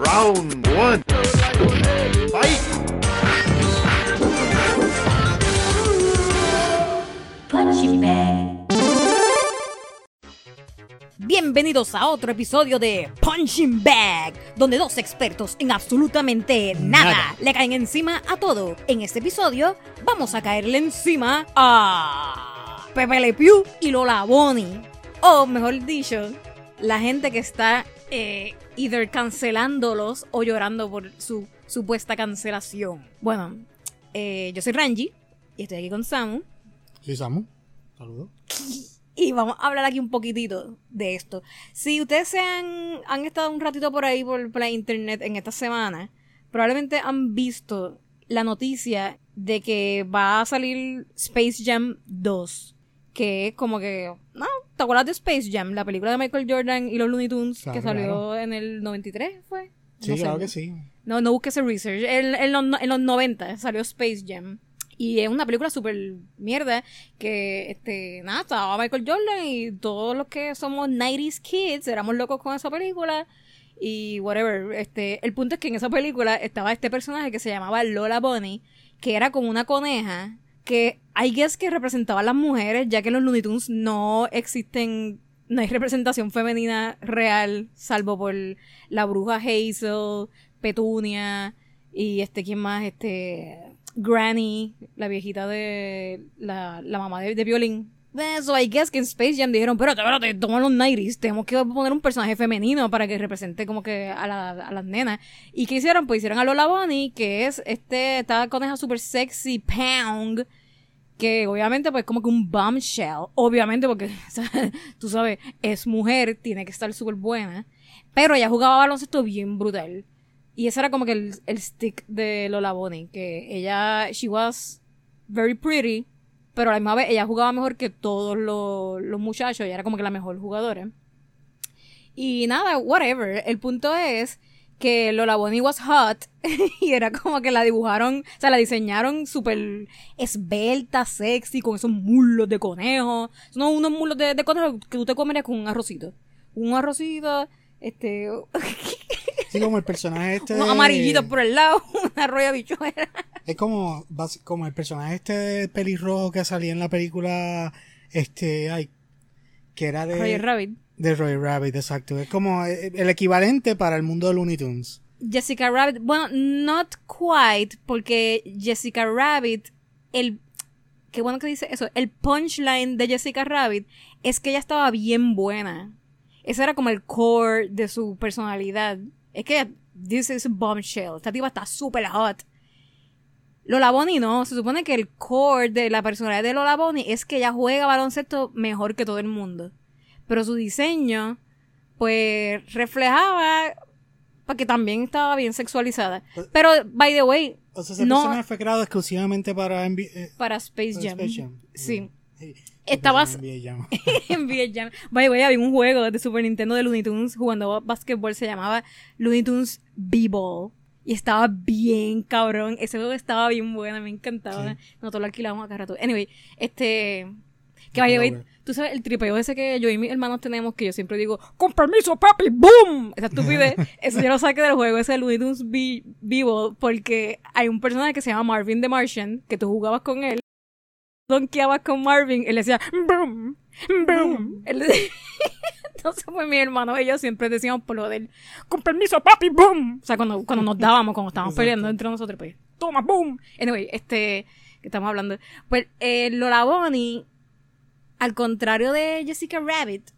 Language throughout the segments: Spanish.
Round one. Fight! Punching bag. Bienvenidos a otro episodio de Punching Bag, donde dos expertos en absolutamente nada, Nada. le caen encima a todo. En este episodio vamos a caerle encima a Pepe Le Pew y Lola Bonnie. O mejor dicho, la gente que está eh, either cancelándolos o llorando por su supuesta cancelación. Bueno, eh, yo soy Ranji y estoy aquí con Samu. Sí, Samu. Saludos. Y vamos a hablar aquí un poquitito de esto. Si ustedes se han, han estado un ratito por ahí por, por la internet en esta semana, probablemente han visto la noticia de que va a salir Space Jam 2. Que es como que. No, ¿te acuerdas de Space Jam? La película de Michael Jordan y los Looney Tunes Claro, que salió claro. en el 93, ¿fue? Sí, No sé. claro que sí. No, no busques ese research. En, en los, en los 90 salió Space Jam. Y es una película súper mierda que, este, nada, estaba Michael Jordan y todos los que somos 90s kids éramos locos con esa película y whatever. Este, el punto es que en esa película estaba este personaje que se llamaba Lola Bunny, que era como una coneja que I guess que representaba a las mujeres, ya que en los Looney Tunes no existen, no hay representación femenina real, salvo por la bruja Hazel, Petunia y este, ¿quién más? Este, Granny, la viejita de la, la mamá de, de violín. Eso, I guess que en Space Jam dijeron, espérate, espérate, toma los 90s, tenemos que poner un personaje femenino para que represente como que a, la- a las nenas. ¿Y qué hicieron? Pues hicieron a Lola Bunny, que es este, esta coneja super sexy, Pound, que obviamente pues como que un bombshell, obviamente porque o sea, tú sabes, es mujer, tiene que estar súper buena, pero ella jugaba baloncesto bien brutal. Y ese era como que el, el stick de Lola Bunny, que ella, she was very pretty, pero a la misma vez ella jugaba mejor que todos los, los muchachos, ella era como que la mejor jugadora. Y nada, whatever, el punto es que Lola Bunny was hot y era como que la dibujaron, o sea, la diseñaron súper esbelta, sexy, con esos muslos de conejo. Son unos muslos de, de conejo que tú te comerías con un arrocito. Un arrocito, este, Sí, como el personaje este. unos amarillitos por el lado, una roya bichuela. Es como, como el personaje este pelirrojo que salía en la película. Este. Ay. Que era de. Roger Rabbit. De Roy Rabbit, exacto. Es como eh, el equivalente para el mundo de Looney Tunes. Jessica Rabbit, bueno, not quite, porque Jessica Rabbit, el, qué bueno que dice eso, el punchline de Jessica Rabbit es que ella estaba bien buena. Ese era como el core de su personalidad. Es que this is bombshell. Esta tipa está super hot. Lola Bonnie no, se supone que el core de la personalidad de Lola Bonnie es que ella juega baloncesto mejor que todo el mundo. Pero su diseño, pues, reflejaba porque también estaba bien sexualizada. Pero, by the way, O sea, ese no personaje fue creado exclusivamente para eh, para Space Jam. Space Jam. Sí. Sí. Estabas en NBA Jam. By the way, había un juego de Super Nintendo de Looney Tunes jugando básquetbol, se llamaba Looney Tunes B-Ball. Y estaba bien cabrón. Ese juego estaba bien bueno, me encantaba. Nosotros lo alquilamos acá rato. Anyway, este. Que the way, tú sabes, el tripeo ese que yo y mis hermanos tenemos, que yo siempre digo, con permiso, papi, boom. Esa estupidez, eso yo lo saqué del juego ese Looney Tunes B-Ball, porque hay un personaje que se llama Marvin the Martian, que tú jugabas con él donkeabas con Marvin, él decía boom, boom. Él decía- Entonces, pues mi hermano y yo siempre decíamos por lo del con permiso, papi, boom. O sea, cuando, cuando nos dábamos, cuando estábamos Exacto. peleando entre nosotros, pues, toma, boom. Anyway, este, que estamos hablando. Pues, eh, Lola Bonnie, al contrario de Jessica Rabbit,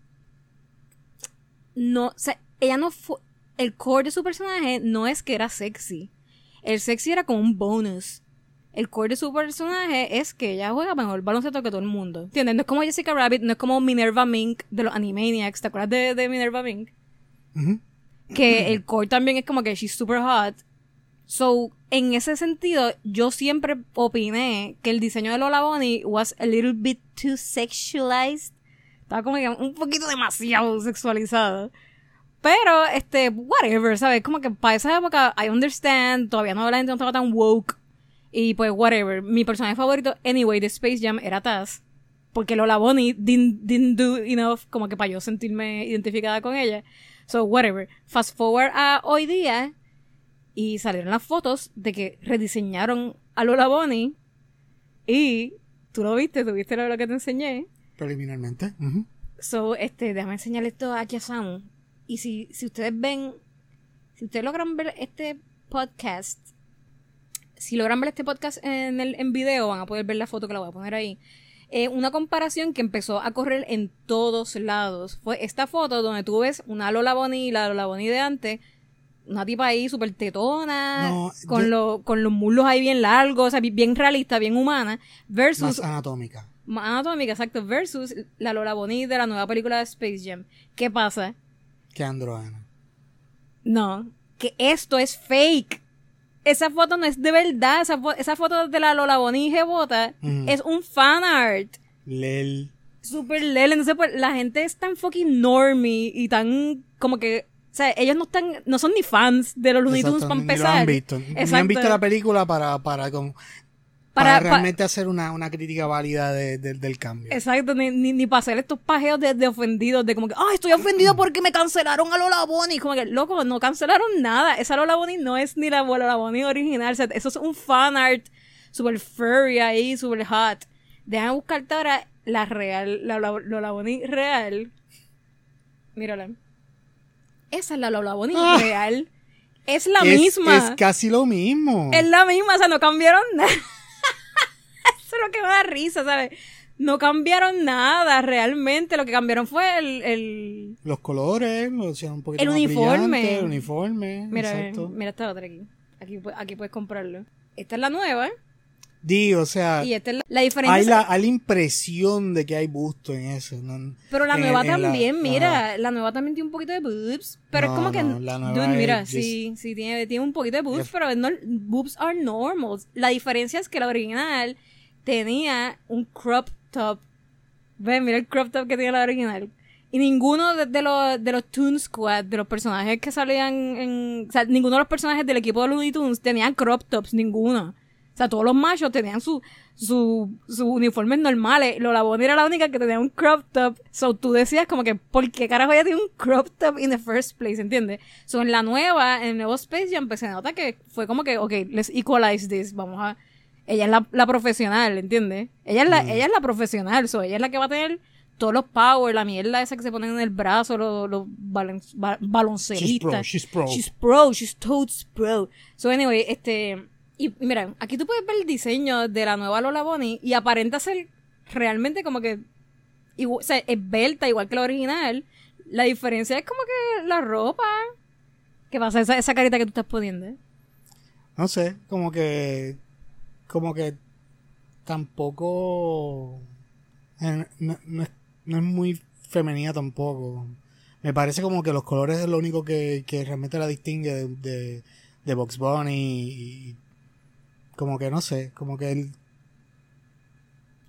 no, o sea, ella no fue, el core de su personaje no es que era sexy. El sexy era como un bonus. El core de su personaje es que ella juega mejor baloncesto que todo el mundo. ¿Entiendes? No es como Jessica Rabbit, no es como Minerva Mink de los Animaniacs. ¿Te acuerdas de, de Minerva Mink? Que el core también es como que she's super hot. So, en ese sentido, yo siempre opiné que el diseño de Lola Bunny was a little bit too sexualized. Estaba como que un poquito demasiado sexualizado. Pero, este, whatever, ¿sabes? Como que para esa época, I understand, todavía no la gente no estaba tan woke. Y pues, whatever. Mi personaje favorito, anyway, de Space Jam era Taz. Porque Lola Bunny didn't, didn't do enough como que para yo sentirme identificada con ella. So, whatever. Fast forward a hoy día y salieron las fotos de que rediseñaron a Lola Bonnie y tú lo viste, tú viste lo, que te enseñé. Preliminarmente. So, este, déjame enseñarle esto aquí a Samu. Y si, si ustedes ven, si ustedes logran ver este podcast, si logran ver este podcast en, el, en video, van a poder ver la foto que la voy a poner ahí. Eh, una comparación que empezó a correr en todos lados. Fue esta foto donde tú ves una Lola Bonnie y la Lola Bonnie de antes. Una tipa ahí súper tetona, No, con, yo- lo- con los muslos ahí bien largos, o sea, bi- bien realista, bien humana, versus Más anatómica. más anatómica, exacto, versus la Lola Bonnie de la nueva película de Space Jam. ¿Qué pasa? Que androana. No, que esto es fake. Esa foto no es de verdad. Esa, fo- esa foto de la Lola Bonnie Jebota Ujú. es un fan art. Lel. Super lel. Entonces, pues, la gente es tan fucking normie y tan como que. O sea, ellos no están, no son ni fans de los Looney Tunes para ni- ni empezar. lo han visto. Ni han visto la película para, para, con- Para- para, pa- realmente hacer una, una crítica válida de- de- del cambio. Exacto, ni, ni, ni para hacer estos pajeos de, de ofendidos, de como que, ay, estoy ofendido porque me cancelaron a Lola Bonnie. Como que, loco, no cancelaron nada. Esa Lola Bonnie no es ni la Lola Bonnie original. O sea, eso es un fan art super furry ahí, super hot. Déjame buscarte ahora la real, la Lola, Lola Bonnie real. Mírala. Esa es la Lola Bonnie Ah. real. Es la es, misma. Es casi lo mismo. Es la misma, o sea, no cambiaron nada. Eso es lo que me da risa, ¿sabes? No cambiaron nada realmente. Lo que cambiaron fue el. el... Los colores, lo hicieron un poquito El más uniforme. el uniforme. Mira, exacto. mira esta otra aquí. Aquí, aquí puedes comprarlo. Esta es la nueva. Di, o sea, Y esta es la, la diferencia. hay es- la, hay la impresión de que hay busto en eso. ¿no? pero la en nueva la- también, mira. ajá. La nueva también tiene un poquito de boobs. Pero es No, como que. no, dude, mira, es sí, sí, tiene, tiene un poquito de boobs, Es- pero es boobs are normal. La diferencia es que la original tenía un crop top. Ven, mira el crop top que tiene la original. Y ninguno de, de los, de los Toon Squad, de los personajes que salían en... O sea, ninguno de los personajes del equipo de Looney Tunes tenían crop tops, ninguno. O sea, todos los machos tenían su, su, sus uniformes normales. Lola Bonnie era la única que tenía un crop top. So, tú decías como que, ¿por qué carajo ella tiene un crop top in the first place? ¿Entiendes? So, en la nueva, en el nuevo Space Jam, pues se nota que fue como que, ok, let's equalize this. Vamos a... Ella es la, la profesional, ¿entiendes? Ella es la, ella es la profesional. So, ella es la que va a tener todos los power, la mierda esa que se ponen en el brazo, los, los balen- ba- baloncelistas. She's pro, she's pro. She's pro, she's totes pro. So anyway, este, y mira, aquí tú puedes ver el diseño de la nueva Lola Bonnie y aparenta ser realmente como que, igu- o sea, esbelta igual que la original. La diferencia es como que la ropa. ¿Qué pasa? Esa, esa carita que tú estás poniendo. No sé, como que. Como que tampoco. eh, No, no es, no es muy femenina tampoco. Me parece como que los colores es lo único que, que realmente la distingue de, de, de Box Bunny y. Como que no sé, como que el,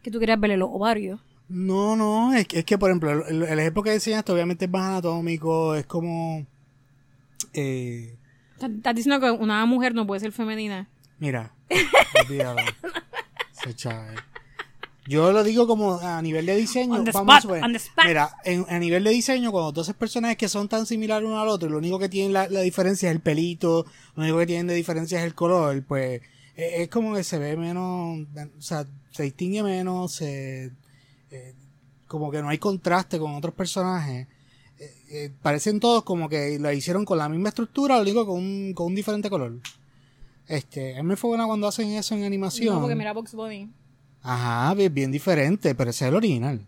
Que tú querías verle los ovarios. No, no, es que, es que por ejemplo, el, el ejemplo que enseñaste obviamente es más anatómico, es como... Eh, Estás diciendo que una mujer no puede ser femenina. mira. Ese chaval. Yo lo digo como a nivel de diseño. On the vamos a spot, ver. on the spot. Mira, en- a nivel de diseño, cuando haces personajes que son tan similares uno al otro, lo único que tienen la, la diferencia es el pelito, lo único que tienen de diferencia es el color, pues es como que se ve menos, o sea, se distingue menos, se, eh, como que no hay contraste con otros personajes. Eh, eh, parecen todos como que lo hicieron con la misma estructura, lo único con un, con un diferente color. Este, es muy buena cuando hacen eso en animación. No, porque mira Box Bunny. Ajá, bien, bien diferente, pero ese es el original.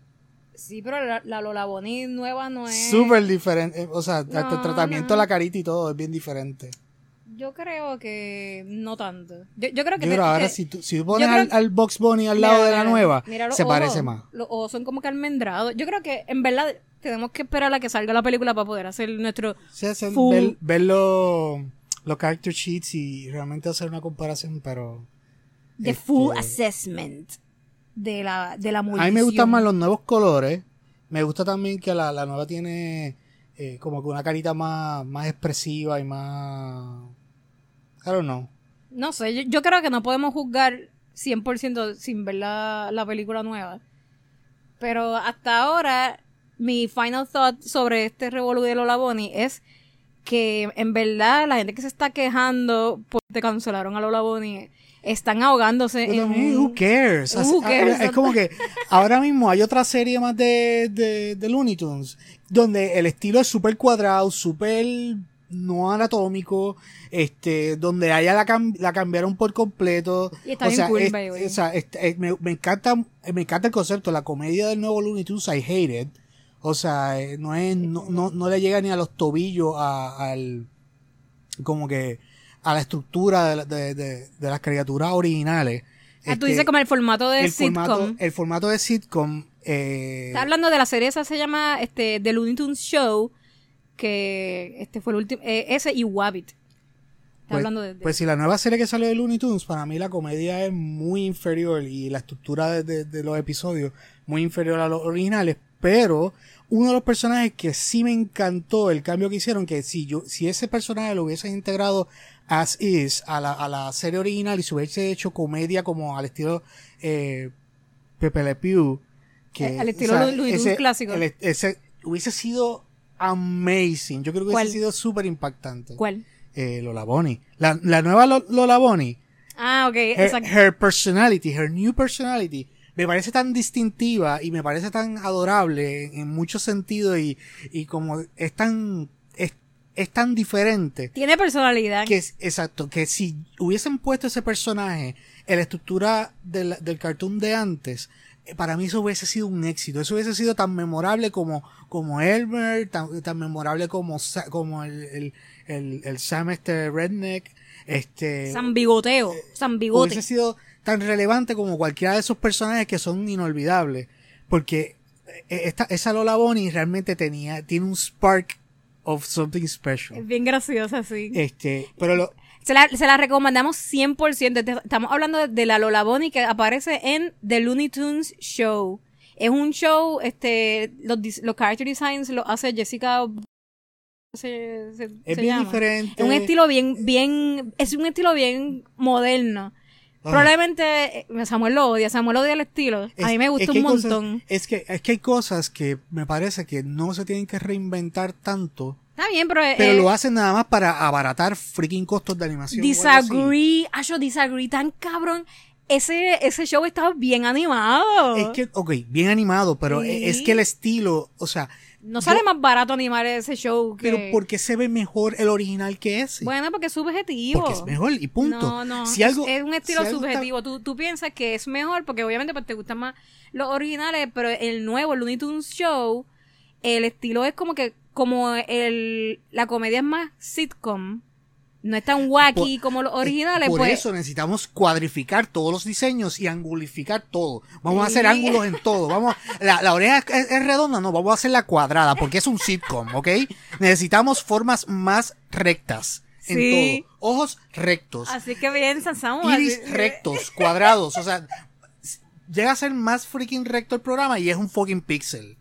Sí, pero la, la Lola Bonnie nueva no es... Súper diferente. eh, O sea, hasta el No, tratamiento no. de la carita y todo es bien diferente. Yo creo que no tanto. Yo, yo creo que... Yo te- ahora que- si tú, si tú pones al, al Box Bunny al Mira, lado de la nueva, mira se ojos. parece más. Los ojos son como que almendrados. Yo creo que, en verdad, tenemos que esperar a que salga la película para poder hacer nuestro... Sí, Full. ver, ver los, los character sheets y realmente hacer una comparación, pero... The Este- full assessment de la, de la A mí me gustan más los nuevos colores. Me gusta también que la, la nueva tiene eh, como que una carita más, más expresiva y más... I don't know. No sé, yo, yo creo que no podemos juzgar 100% sin ver la, la película nueva. Pero hasta ahora, mi final thought sobre este revolú de Lola Bonnie es que en verdad la gente que se está quejando porque cancelaron a Lola Bonnie están ahogándose Pero en who cares? Who Así- cares? Es como que ahora mismo hay otra serie más de, de, de Looney Tunes donde el estilo es súper cuadrado, súper no anatómico, este, donde allá la, cam- la cambiaron por completo. Y está o bien sea, cool, es- o sea, es- me, me encanta, me encanta el concepto, la comedia del nuevo Looney Tunes, I hate it. O sea, eh, no es, no, no, no le llega ni a los tobillos a- al, como que, a la estructura de, la- de, de- de las criaturas originales. Ah, tú Este, dices como el formato de el sitcom. formato, el formato de sitcom, eh, Está hablando de la serie esa se llama este The Looney Tunes Show que este fue el último eh, ese y Wabbit. Pues, hablando de, de- pues si la nueva serie que salió de Looney Tunes, para mí la comedia es muy inferior y la estructura de, de- los episodios muy inferior a los originales, pero uno de los personajes que sí me encantó el cambio que hicieron, que si yo, si ese personaje lo hubiesen integrado as is a la, a la serie original y se hubiese hecho comedia como al estilo eh, Pepe Le Pew, que Eh, al estilo Looney Tunes ese- clásico. el- ese hubiese sido amazing. Yo creo que ¿Cuál? hubiese sido súper impactante ¿Cuál? eh, Lola Bonnie. La, la nueva Lo- Lola Bonnie, Ah, ok, her, exacto. her personality, her new personality, me parece tan distintiva y me parece tan adorable en, muchos sentidos y, y como es tan, es, es tan diferente. Tiene personalidad. Que es, exacto, que si hubiesen puesto ese personaje en la estructura del, del cartoon de antes, para mí eso hubiese sido un éxito. Eso hubiese sido tan memorable como, como Elmer, tan, tan memorable como, como el, el, el, el Sam este Redneck, este, San Bigoteo. San Bigote. hubiese sido tan relevante como cualquiera de esos personajes que son inolvidables. Porque eh, esta, esa Lola Bonnie realmente tenía, tiene un spark of something special. Es bien graciosa, sí. Este, pero lo, Se la, se la recomendamos 100%. Te- Estamos hablando de, la Lola Bonnie que aparece en The Looney Tunes Show. Es un show, este, los, los character designs lo hace Jessica. Se, se- es se bien llama. diferente. Es un estilo bien, bien, es un estilo bien moderno. Probablemente eh, Samuel lo odia, Samuel odia el estilo. Es- a mí me es gusta que un cosas- montón. es que es que hay cosas que me parece que no se tienen que reinventar tanto, Está bien, pero, pero eh, lo hacen nada más para abaratar freaking costos de animación. disagree, ah, yo disagree tan cabrón. Ese, ese show estaba bien animado. Es que, ok, bien animado, pero Sí. es que el estilo, o sea, no sale yo- más barato animar ese show que... pero ¿por qué se ve mejor el original que ese? Bueno, porque es subjetivo. Porque es mejor y punto. No, no. Si es- algo, es, un estilo si algo está- subjetivo. Tú, tú piensas que es mejor porque obviamente pues, te gustan más los originales, pero el nuevo, el Looney Tunes Show, el estilo es como que como el la comedia es más sitcom, no es tan wacky Por- como los originales, Por pues eso necesitamos cuadrificar todos los diseños y angulificar todo. Vamos a hacer ángulos en todo. Vamos, la, la oreja es, es redonda, no, vamos a hacerla cuadrada porque es un sitcom, ¿ok? Necesitamos formas más rectas en Sí. todo. Ojos rectos, así que bien Samuel. iris rectos, cuadrados, o sea, llega a ser más freaking recto el programa y es un fucking pixel.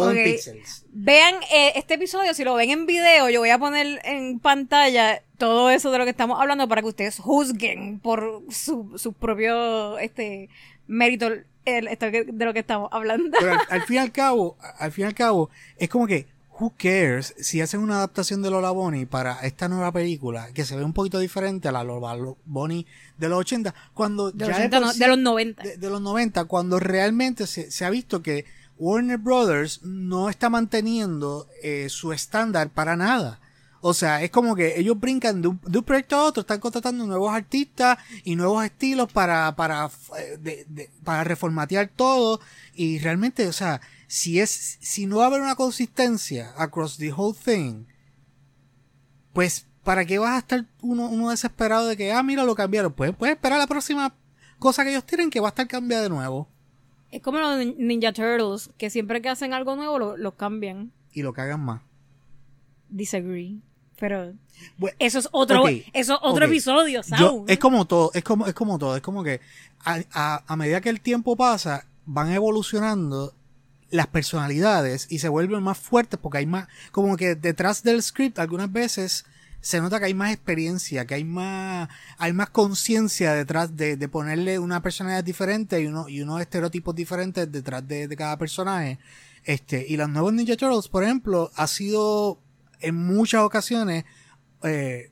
Todo en pixels. Vean eh, este episodio, si lo ven en video, yo voy a poner en pantalla todo eso de lo que estamos hablando para que ustedes juzguen por su, su propio este mérito el- esto de lo que estamos hablando. Pero al, al fin y al cabo, al fin y al cabo, es como que, who cares si hacen una adaptación de Lola Bonnie para esta nueva película que se ve un poquito diferente a la Lola Bonnie de los 80, cuando De ya los, de 80, por no, sí- de los 90. de, de los 90, cuando realmente se, se ha visto que Warner Brothers no está manteniendo eh, su estándar para nada. O sea, es como que ellos brincan de un, proyecto a otro, están contratando nuevos artistas y nuevos estilos para, para, eh, de- de- para reformatear todo. Y realmente, o sea, si es, si no va a haber una consistencia across the whole thing, pues, ¿para qué vas a estar uno, uno desesperado de que, ah, mira, lo cambiaron? Pues, puedes esperar la próxima cosa que ellos tienen que va a estar cambiada de nuevo. Es como los Ninja Turtles, que siempre que hacen algo nuevo lo, lo cambian. Y lo cagan más. Disagree. Pero Bueno, eso es otro, ok, eso es otro episodio, Yo, Saúl. es como todo, es como, es como todo, es como que a, a- a medida que el tiempo pasa, van evolucionando las personalidades y se vuelven más fuertes porque hay más, como que detrás del script algunas veces se nota que hay más experiencia, que hay más, hay más conciencia detrás de, de ponerle una personalidad diferente y, uno, y unos estereotipos diferentes detrás de, de cada personaje. Este, y los nuevos Ninja Turtles, por ejemplo, ha sido en muchas ocasiones eh,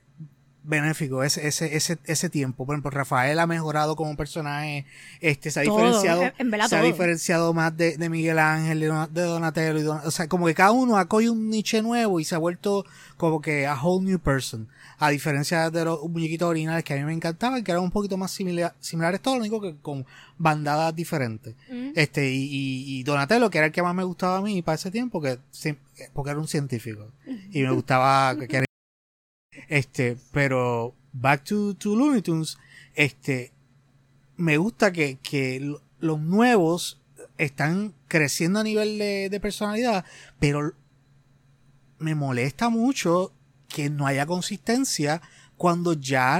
benéfico ese, ese, ese, ese tiempo. Por ejemplo, Rafael ha mejorado como personaje, este, se ha Todo, diferenciado, en- se ha todo. diferenciado más de, de Miguel Ángel, de Don- de Donatello, y Don- o sea, como que cada uno ha cogido un niche nuevo y se ha vuelto como que a whole new person. A diferencia de los muñequitos originales que a mí me encantaban, que eran un poquito más simila- similares todos, lo único que con bandadas diferentes. Mm. Este, y, y, y Donatello, que era el que más me gustaba a mí para ese tiempo, que, porque era un científico. Y me gustaba que era este, pero back to, to Looney Tunes, este, me gusta que, que lo- los nuevos están creciendo a nivel de, de personalidad, pero me molesta mucho que no haya consistencia cuando ya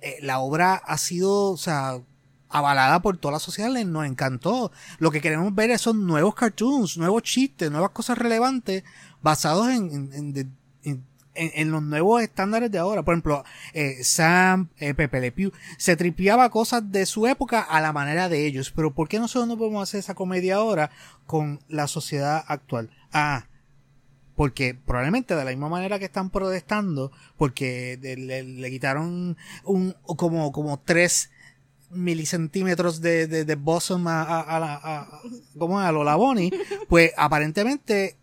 eh, la obra ha sido, o sea, avalada por toda la sociedad, nos encantó. Lo que queremos ver son nuevos cartoons, nuevos chistes, nuevas cosas relevantes basados en, en, en- en- en- en los nuevos estándares de ahora. Por ejemplo, eh, Sam, eh, Pepe Le Pew, se tripeaba cosas de su época a la manera de ellos. Pero ¿por qué nosotros no podemos hacer esa comedia ahora con la sociedad actual? Ah, porque probablemente de la misma manera que están protestando, porque le, le quitaron un, como, como tres milicentímetros de, de, de bosom a, a, a, a- como a Lola Bonnie, pues aparentemente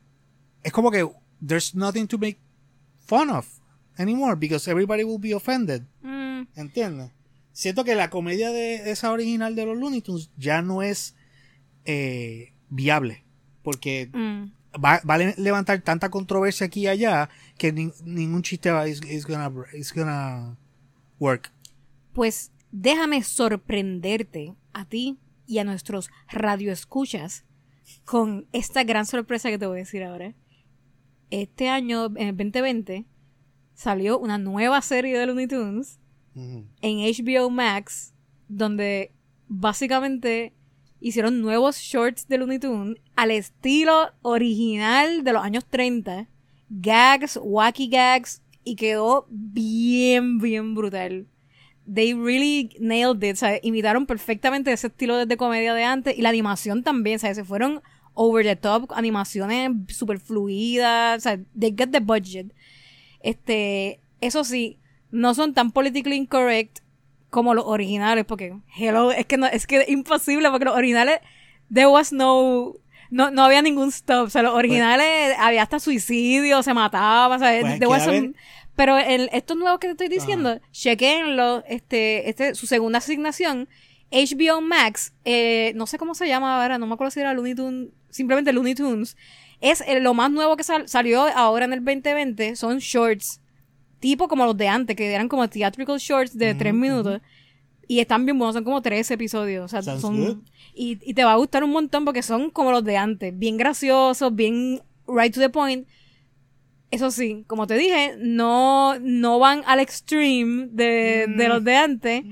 es como que there's nothing to make fun of anymore because everybody will be offended. Mm, ¿Entiendes? Siento que la comedia de esa original de los Looney Tunes ya no es eh, viable. Porque mm. va, va a le- levantar tanta controversia aquí y allá que nin- ningún chiste va is, is gonna, is gonna work. Pues déjame sorprenderte a ti y a nuestros radioescuchas con esta gran sorpresa que te voy a decir ahora. Este año, en el 2020, salió una nueva serie de Looney Tunes en HBO Max, donde básicamente hicieron nuevos shorts de Looney Tunes al estilo original de los años 30. Gags, wacky gags, y quedó bien, bien brutal. They really nailed it, ¿sabes? Imitaron perfectamente ese estilo de, comedia de antes y la animación también, ¿sabes? Se fueron over the top, animaciones super fluidas, o sea, they get the budget. Este, eso sí, no son tan politically incorrect como los originales, porque hello, es que no, es que es imposible, porque los originales there was no no, no había ningún stop, o sea, los originales había hasta suicidio, se mataba, ¿sabes? Pues There was some- pero el, estos nuevos que te estoy diciendo, chequenlo, este, este, su segunda asignación, HBO Max, eh, no sé cómo se llama ahora, no me acuerdo si era Looney Tunes, simplemente Looney Tunes, es lo más nuevo que sal- salió ahora en el 2020, son shorts, tipo como los de antes, que eran como theatrical shorts de tres minutos. Y están bien buenos, son como tres episodios. O sea, Sounds son. good. Y, y te va a gustar un montón porque son como los de antes. Bien graciosos, bien right to the point. Eso sí, como te dije, no, no van al extreme de, de los de antes.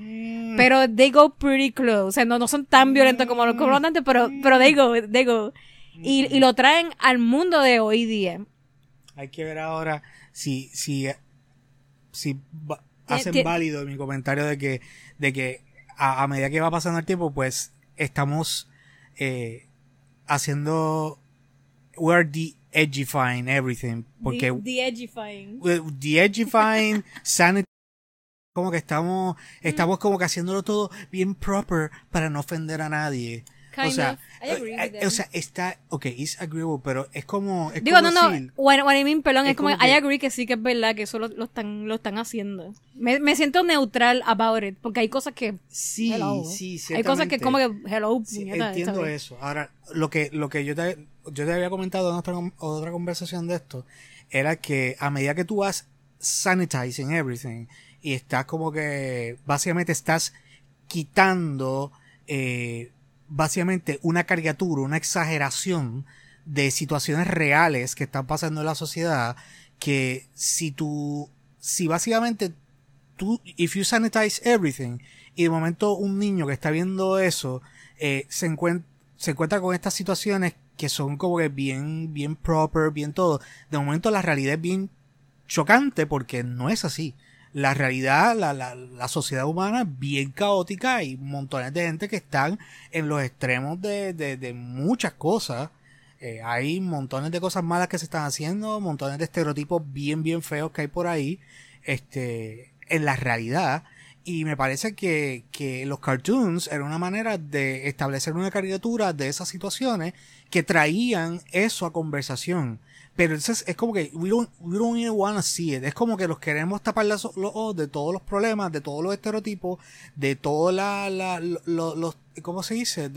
Pero they go pretty close. O sea, no, no son tan violentos como los, como los de antes, pero, pero they go, they go. Y, y lo traen al mundo de hoy día. Hay que ver ahora si, si, si hacen válido mi comentario de que, de que a, a medida que va pasando el tiempo, pues estamos eh, haciendo we're de-edgifying everything. Porque The, the edgifying. de-edgifying, sanity, como que estamos, estamos como que haciéndolo todo bien proper para no ofender a nadie. O sea, of. I agree eh, with eh, them. o sea, está, ok, it's agreeable, pero es como, es Digo, como no, no, what, what I mean, perdón, es, es como, como I que- agree que sí que es verdad que eso lo, lo están, lo están haciendo. Me, me siento neutral about it, porque hay cosas que, Sí, hello. sí, hay cosas que como que, hello, Sí, puñeta, entiendo eso. Ahora, lo que, lo que yo te, yo te había comentado en otra, otra conversación de esto, era que a medida que tú vas sanitizing everything, y estás como que, básicamente estás quitando, eh, básicamente una caricatura, una exageración de situaciones reales que están pasando en la sociedad, que si tú, si básicamente tú, if you sanitize everything, y de momento un niño que está viendo eso, eh, se, encuent- se encuentra con estas situaciones que son como que bien, bien proper, bien todo. De momento la realidad es bien chocante porque no es así. La realidad, la, la, la sociedad humana es bien caótica y montones de gente que están en los extremos de, de, de muchas cosas. Eh, hay montones de cosas malas que se están haciendo, montones de estereotipos bien, bien feos que hay por ahí, este, en la realidad. Y me parece que, que los cartoons eran una manera de establecer una caricatura de esas situaciones que traían eso a conversación. Pero entonces es como que we don't, we don't even wanna see it. Es como que los queremos tapar los los ojos de todos los problemas, de todos los estereotipos, de todos la, la, lo- los, ¿cómo se dice?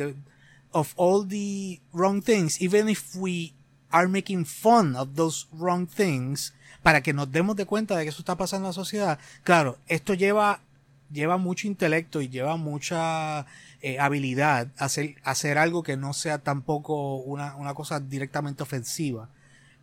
Of all the wrong things, even if we are making fun of those wrong things, para que nos demos de cuenta de que eso está pasando en la sociedad. Claro, esto lleva, lleva mucho intelecto y lleva mucha eh, habilidad hacer, hacer algo que no sea tampoco una, una cosa directamente ofensiva.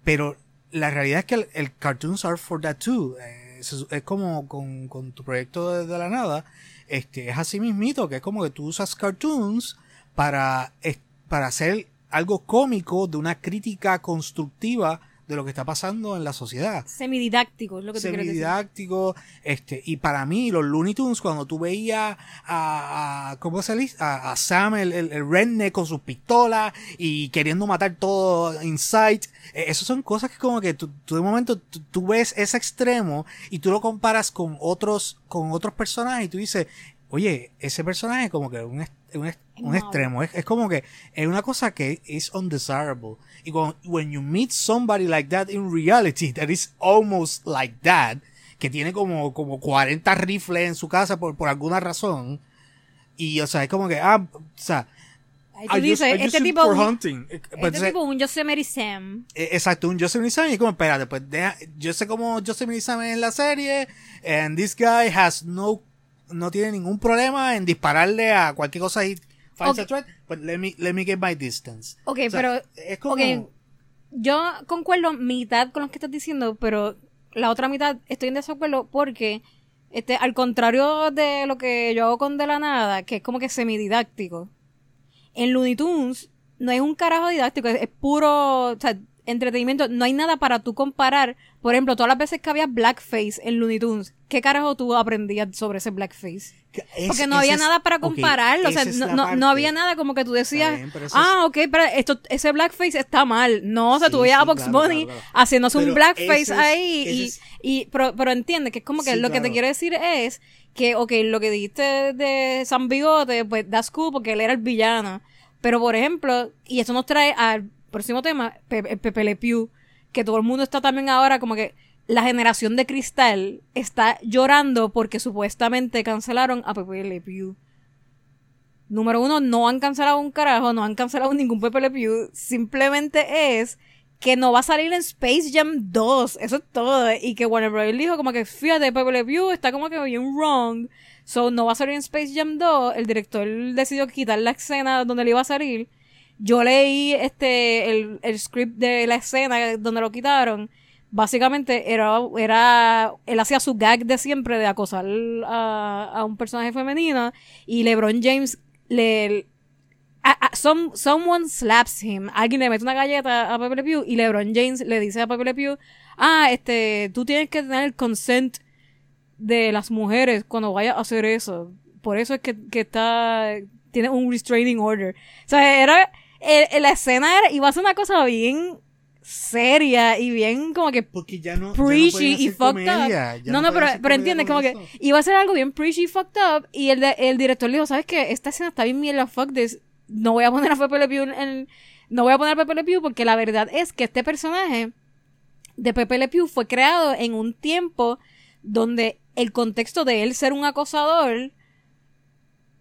Pero la realidad es que el, cartoons are for that too. Eh, es, como con, con tu proyecto de, de la nada. Este, es así mismito, que es como que tú usas cartoons para, es- para hacer algo cómico de una crítica constructiva de lo que está pasando en la sociedad Semididáctico, es lo que te quiero decir. semididáctico, este, y para mí los Looney Tunes cuando tú veías a, a ¿cómo se dice? A, a Sam el, el, el redneck con sus pistolas y queriendo matar todo Insight, eh, esas son cosas que como que tú, tú de momento tú, tú ves ese extremo y tú lo comparas con otros, con otros personajes y tú dices, oye, ese personaje como que un, un, un extremo, es, es como que es una cosa que es undesirable. Y cuando, when you meet somebody like that in reality, that is almost like that, que tiene como, como 40 rifles en su casa por, por alguna razón, y o sea, es como que, ah, o sea, Ahí tú dices, just- este tipo, for un- hunting. Eh, pues, este entonces, tipo un Yosemite Sam. eh, Exacto, un Yosemite Sam y como, espérate, pues deja, yo sé cómo Yosemite Sam es en la serie, and this guy has no, no tiene ningún problema en dispararle a cualquier cosa y threat, but let me, let me get my distance. Ok, O sea, pero- es como, Yo concuerdo mitad con lo que estás diciendo, pero la otra mitad estoy en desacuerdo porque, este, al contrario de lo que yo hago con De la Nada, que es como que semididáctico, en Looney Tunes no es un carajo didáctico, es, es puro, o sea, entretenimiento. No hay nada para tú comparar. Por ejemplo, todas las veces que había blackface en Looney Tunes, ¿qué carajo tú aprendías sobre ese blackface? es- Porque no había es- nada para compararlo, o sea, no, no, no había nada como que tú decías, bien, ah, ok, pero esto, ese blackface está mal. No, o sea, Sí, tú veías a Box claro, Bunny claro, claro. haciéndose un blackface ahí y, y pero, pero entiende que es como que Sí, lo que te quiero decir es que, ok, lo que dijiste de San Bigote, pues that's cool porque él era el villano. Pero, por ejemplo, y esto nos trae al próximo tema, Pe- Pepe Le Pew, que todo el mundo está también ahora como que la generación de cristal está llorando porque supuestamente cancelaron a Pepe Le Pew. Número uno, no han cancelado un carajo, no han cancelado ningún Pepe Le Pew. Simplemente es que no va a salir en Space Jam 2. Eso es todo. Y que Warner Bros. dijo como que, fíjate, Pepe Le Pew está como que bien wrong. So, no va a salir en Space Jam 2. El director decidió quitar la escena donde le iba a salir. Yo leí este, el, el script de la escena donde lo quitaron. Básicamente era, era, él hacía su gag de siempre de acosar a, a un personaje femenino y LeBron James le, a- a- some- someone slaps him. Alguien le mete una galleta a Pepe Le Pew y LeBron James le dice a Pepe Le Pew, ah, este, tú tienes que tener el consent de las mujeres cuando vayas a hacer eso. Por eso es que, que está, tiene un restraining order. O sea, era, el- la escena era, iba a ser una cosa bien seria y bien como que porque ya no, ya no preachy y fucked comedia, up. No, no, pero, pero entiendes, como que iba a ser algo bien preachy y fucked up. Y el, de- el director le dijo, ¿sabes qué? Esta escena está bien mierda, fuck this. No voy a poner a Pepe Le Pew en, no voy a poner a Pepe Le Pew porque la verdad es que este personaje de Pepe Le Pew fue creado en un tiempo donde el contexto de él ser un acosador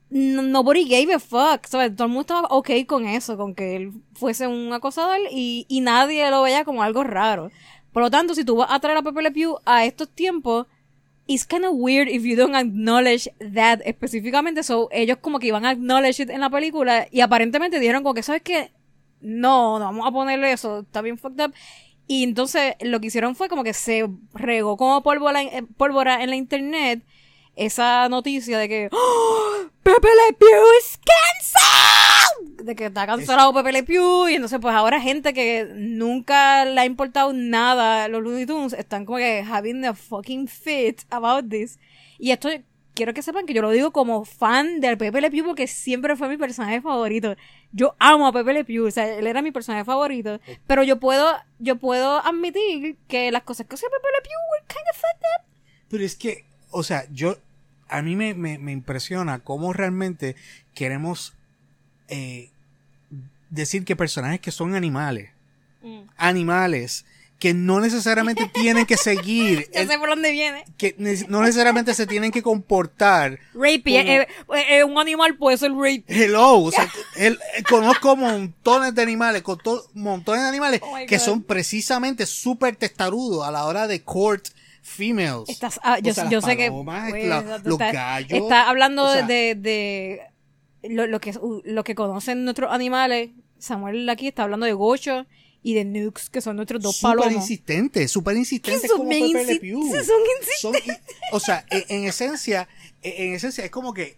nobody gave a fuck, ¿sabes? Todo el mundo estaba ok con eso, con que él fuese un acosador y, y nadie lo veía como algo raro. Por lo tanto, si tú vas a traer a Pepe Le Pew a estos tiempos, it's kind of weird if you don't acknowledge that específicamente. So, ellos como que iban a acknowledge it en la película y aparentemente dijeron como que, ¿sabes qué? No, no vamos a ponerle eso, está bien fucked up. Y entonces lo que hicieron fue como que se regó como pólvora eh, pólvora en la internet esa noticia de que ¡Oh! Pepe Le Pew is cancelled de que está cancelado Pepe Le Pew y entonces pues ahora gente que nunca le ha importado nada los Looney Tunes están como que having a fucking fit about this y esto quiero que sepan que yo lo digo como fan del Pepe Le Pew porque siempre fue mi personaje favorito. Yo amo a Pepe Le Pew, o sea, él era mi personaje favorito. Pero yo puedo, yo puedo admitir que las cosas que hacía Pepe Le Pew were kind of fucked up. Pero es que, o sea, yo, a mí me, me, me impresiona cómo realmente queremos eh, decir que personajes que son animales, Mm. animales, que no necesariamente tienen que seguir, Ya el- sé por dónde viene. que no necesariamente se tienen que comportar. Rapey, Como- eh, eh, un animal puede ser rapey. Hello, o sea, el- conozco montones de animales, con to- montones de animales Oh que God. son precisamente súper testarudos a la hora de court females. Estás, ah, yo, O sea, yo sé que palomas, la- los gallos. Estás hablando o sea, de, de lo, lo que lo que conocen nuestros animales. Samuel aquí está hablando de gocho y de nukes, que son nuestros dos Súper palomos. insistentes, súper insistentes como Pepe Le insi- Pew. son insistentes. Son o sea, en, en esencia, en en esencia es como que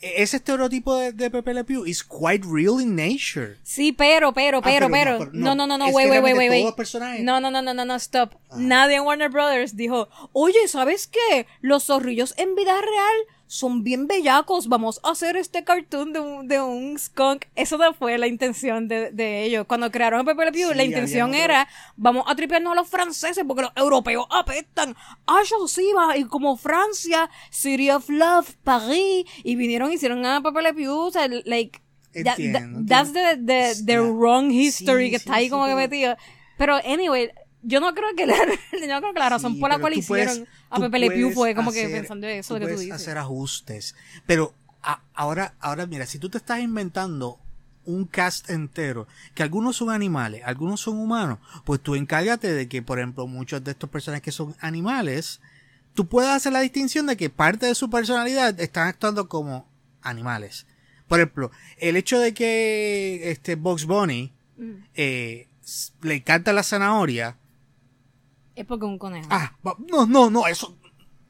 ese estereotipo de, de Pepe Le Pew is quite real in nature. Sí, pero, pero, Ah, pero, pero no, pero. pero No, no. no, no, wait, wait, wait, wait, No, no, no, no, no, no, stop. Nadie en Warner Brothers dijo, oye, ¿sabes qué? Los zorrillos en vida real son bien bellacos. Vamos a hacer este cartoon de un, de un skunk. Eso no fue la intención de, de ellos. Cuando crearon a Pepe Le Pew, Sí, la intención era, vamos a tripearnos a los franceses porque los europeos apestan. Ah, sí, va. Y como Francia, City of Love, París, y vinieron y hicieron a Pepe Le Pew, o sea, like, that- that's the, the, the wrong history sí, que está ahí como que metido. Pero, anyway, yo no creo que la, yo no creo que la razón Sí, por la cual tú puedes- hicieron a Pepe Le Pew fue como que hacer- pensando en eso tú de que tú dices. hacer ajustes. Pero a- ahora, ahora mira, si tú te estás inventando un cast entero, que algunos son animales, algunos son humanos, pues tú encárgate de que, por ejemplo, muchos de estos personajes que son animales, tú puedes hacer la distinción de que parte de su personalidad están actuando como animales. Por ejemplo, el hecho de que este Box Bunny Mm. eh, le encanta la zanahoria. Es porque un conejo. Ah, no, no, no, eso,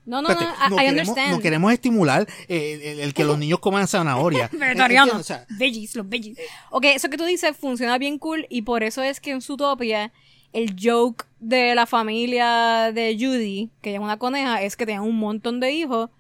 no, no, no, Espérate, I, no I queremos, understand. no queremos estimular eh, el, el que los niños coman zanahoria. Vegetariano. ¿Entiendes? O sea, veggies, los veggies. Ok, eso que tú dices funciona bien cool y por eso es que en Zootopia el joke de la familia de Judy, que ella es una coneja, es que tenían un montón de hijos.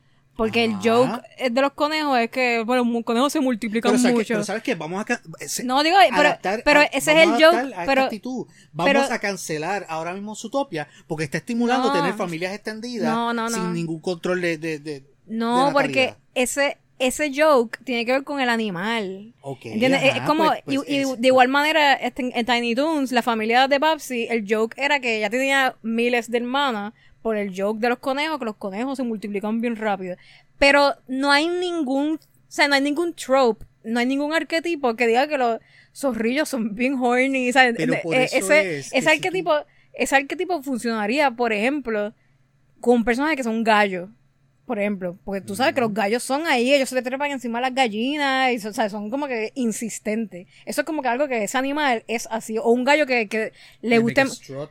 Porque el joke eh, de los conejos es que, bueno, los conejos se multiplican pero, mucho. pero ¿sabes qué? Vamos a... ca- se- No, digo, pero, adaptar pero a- ese es el joke. a Pero, actitud. Vamos pero- a cancelar ahora mismo Zootopia porque está estimulando No. tener familias extendidas No, no, no. sin ningún control de... de, de- No, porque ese, ese joke tiene que ver con el animal. Ok, ¿Entiendes? ajá, es como, pues- pues y, y de igual manera, este, en, en Tiny Toons, la familia de Babsy, el joke era que ella tenía miles de hermanas por el joke de los conejos, que los conejos se multiplican bien rápido. Pero no hay ningún, o sea, no hay ningún trope, no hay ningún arquetipo que diga que los zorrillos son bien horny, ¿sabes? Pero por Eh, eso ese, es que ese arquetipo, ese arquetipo funcionaría, por ejemplo, con personajes que son gallos. Por ejemplo, porque tú sabes que los gallos son ahí, ellos se le trepan encima de las gallinas, y o sea, son como que insistentes. Eso es como que algo que ese animal es así. O un gallo que, que le a strut.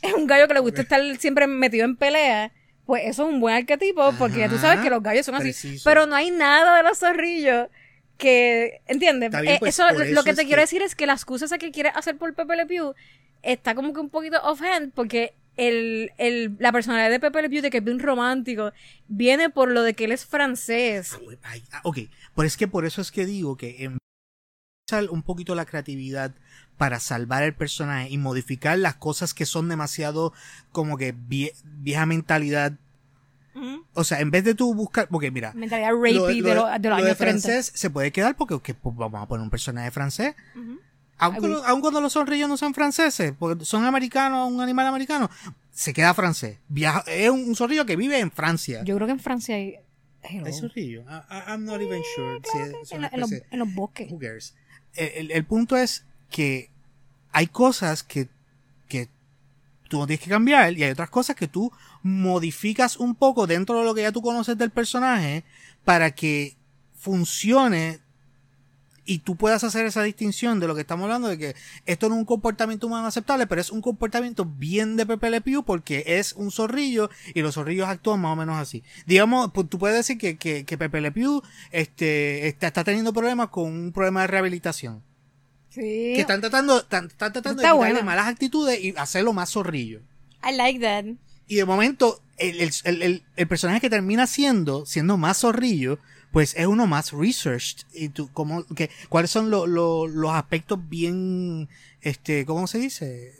es un gallo que le gusta estar siempre metido en pelea. Pues eso es un buen arquetipo, porque tú sabes que los gallos son así. preciso. Pero no hay nada de los zorrillos que, ¿entiendes? Bien, Eh, pues, eso, lo que es te que- quiero decir es que la excusa esa que quiere hacer por Pepe Le Pew está como que un poquito offhand, porque el, el, la personalidad de Pepe Le Pew, de que es bien romántico, viene por lo de que él es francés. Ah, güey, ay, ah, ok, pero es que por eso es que digo que en un poquito la creatividad para salvar el personaje y modificar las cosas que son demasiado como que vie- vieja mentalidad. O sea, en vez de tú buscar, porque mira, Mentalidad rapey lo, de, lo- de los lo años 30. francés se puede quedar porque ok, pues vamos a poner un personaje francés. Ujú. Aun, cuando, aun cuando los zorrillos no son franceses, porque son americanos, un animal americano, se queda francés. Viaja, es un, un zorrillo que vive en Francia. Yo creo que en Francia hay... Hello. ¿Hay zorrillo? I- I- I'm not even sure. si es- es en, los, en los bosques. Who cares? El, el- el punto es que hay cosas que, que tú no tienes que cambiar y hay otras cosas que tú modificas un poco dentro de lo que ya tú conoces del personaje para que funcione y tú puedas hacer esa distinción de lo que estamos hablando de que esto no es un comportamiento humano aceptable, pero es un comportamiento bien de Pepe Le Pew porque es un zorrillo y los zorrillos actúan más o menos así. Digamos, pues, tú puedes decir que, que, que Pepe Le Pew este, está, está teniendo problemas con un problema de rehabilitación. Sí. Que están tratando, están, están tratando Está de quitarle bueno. malas actitudes y hacerlo más zorrillo. I like that. Y de momento, el, el, el- el personaje que termina siendo, siendo más zorrillo, pues es uno más researched. Y tú, como, que, ¿Cuáles son lo- lo- los aspectos bien, este, ¿cómo se dice?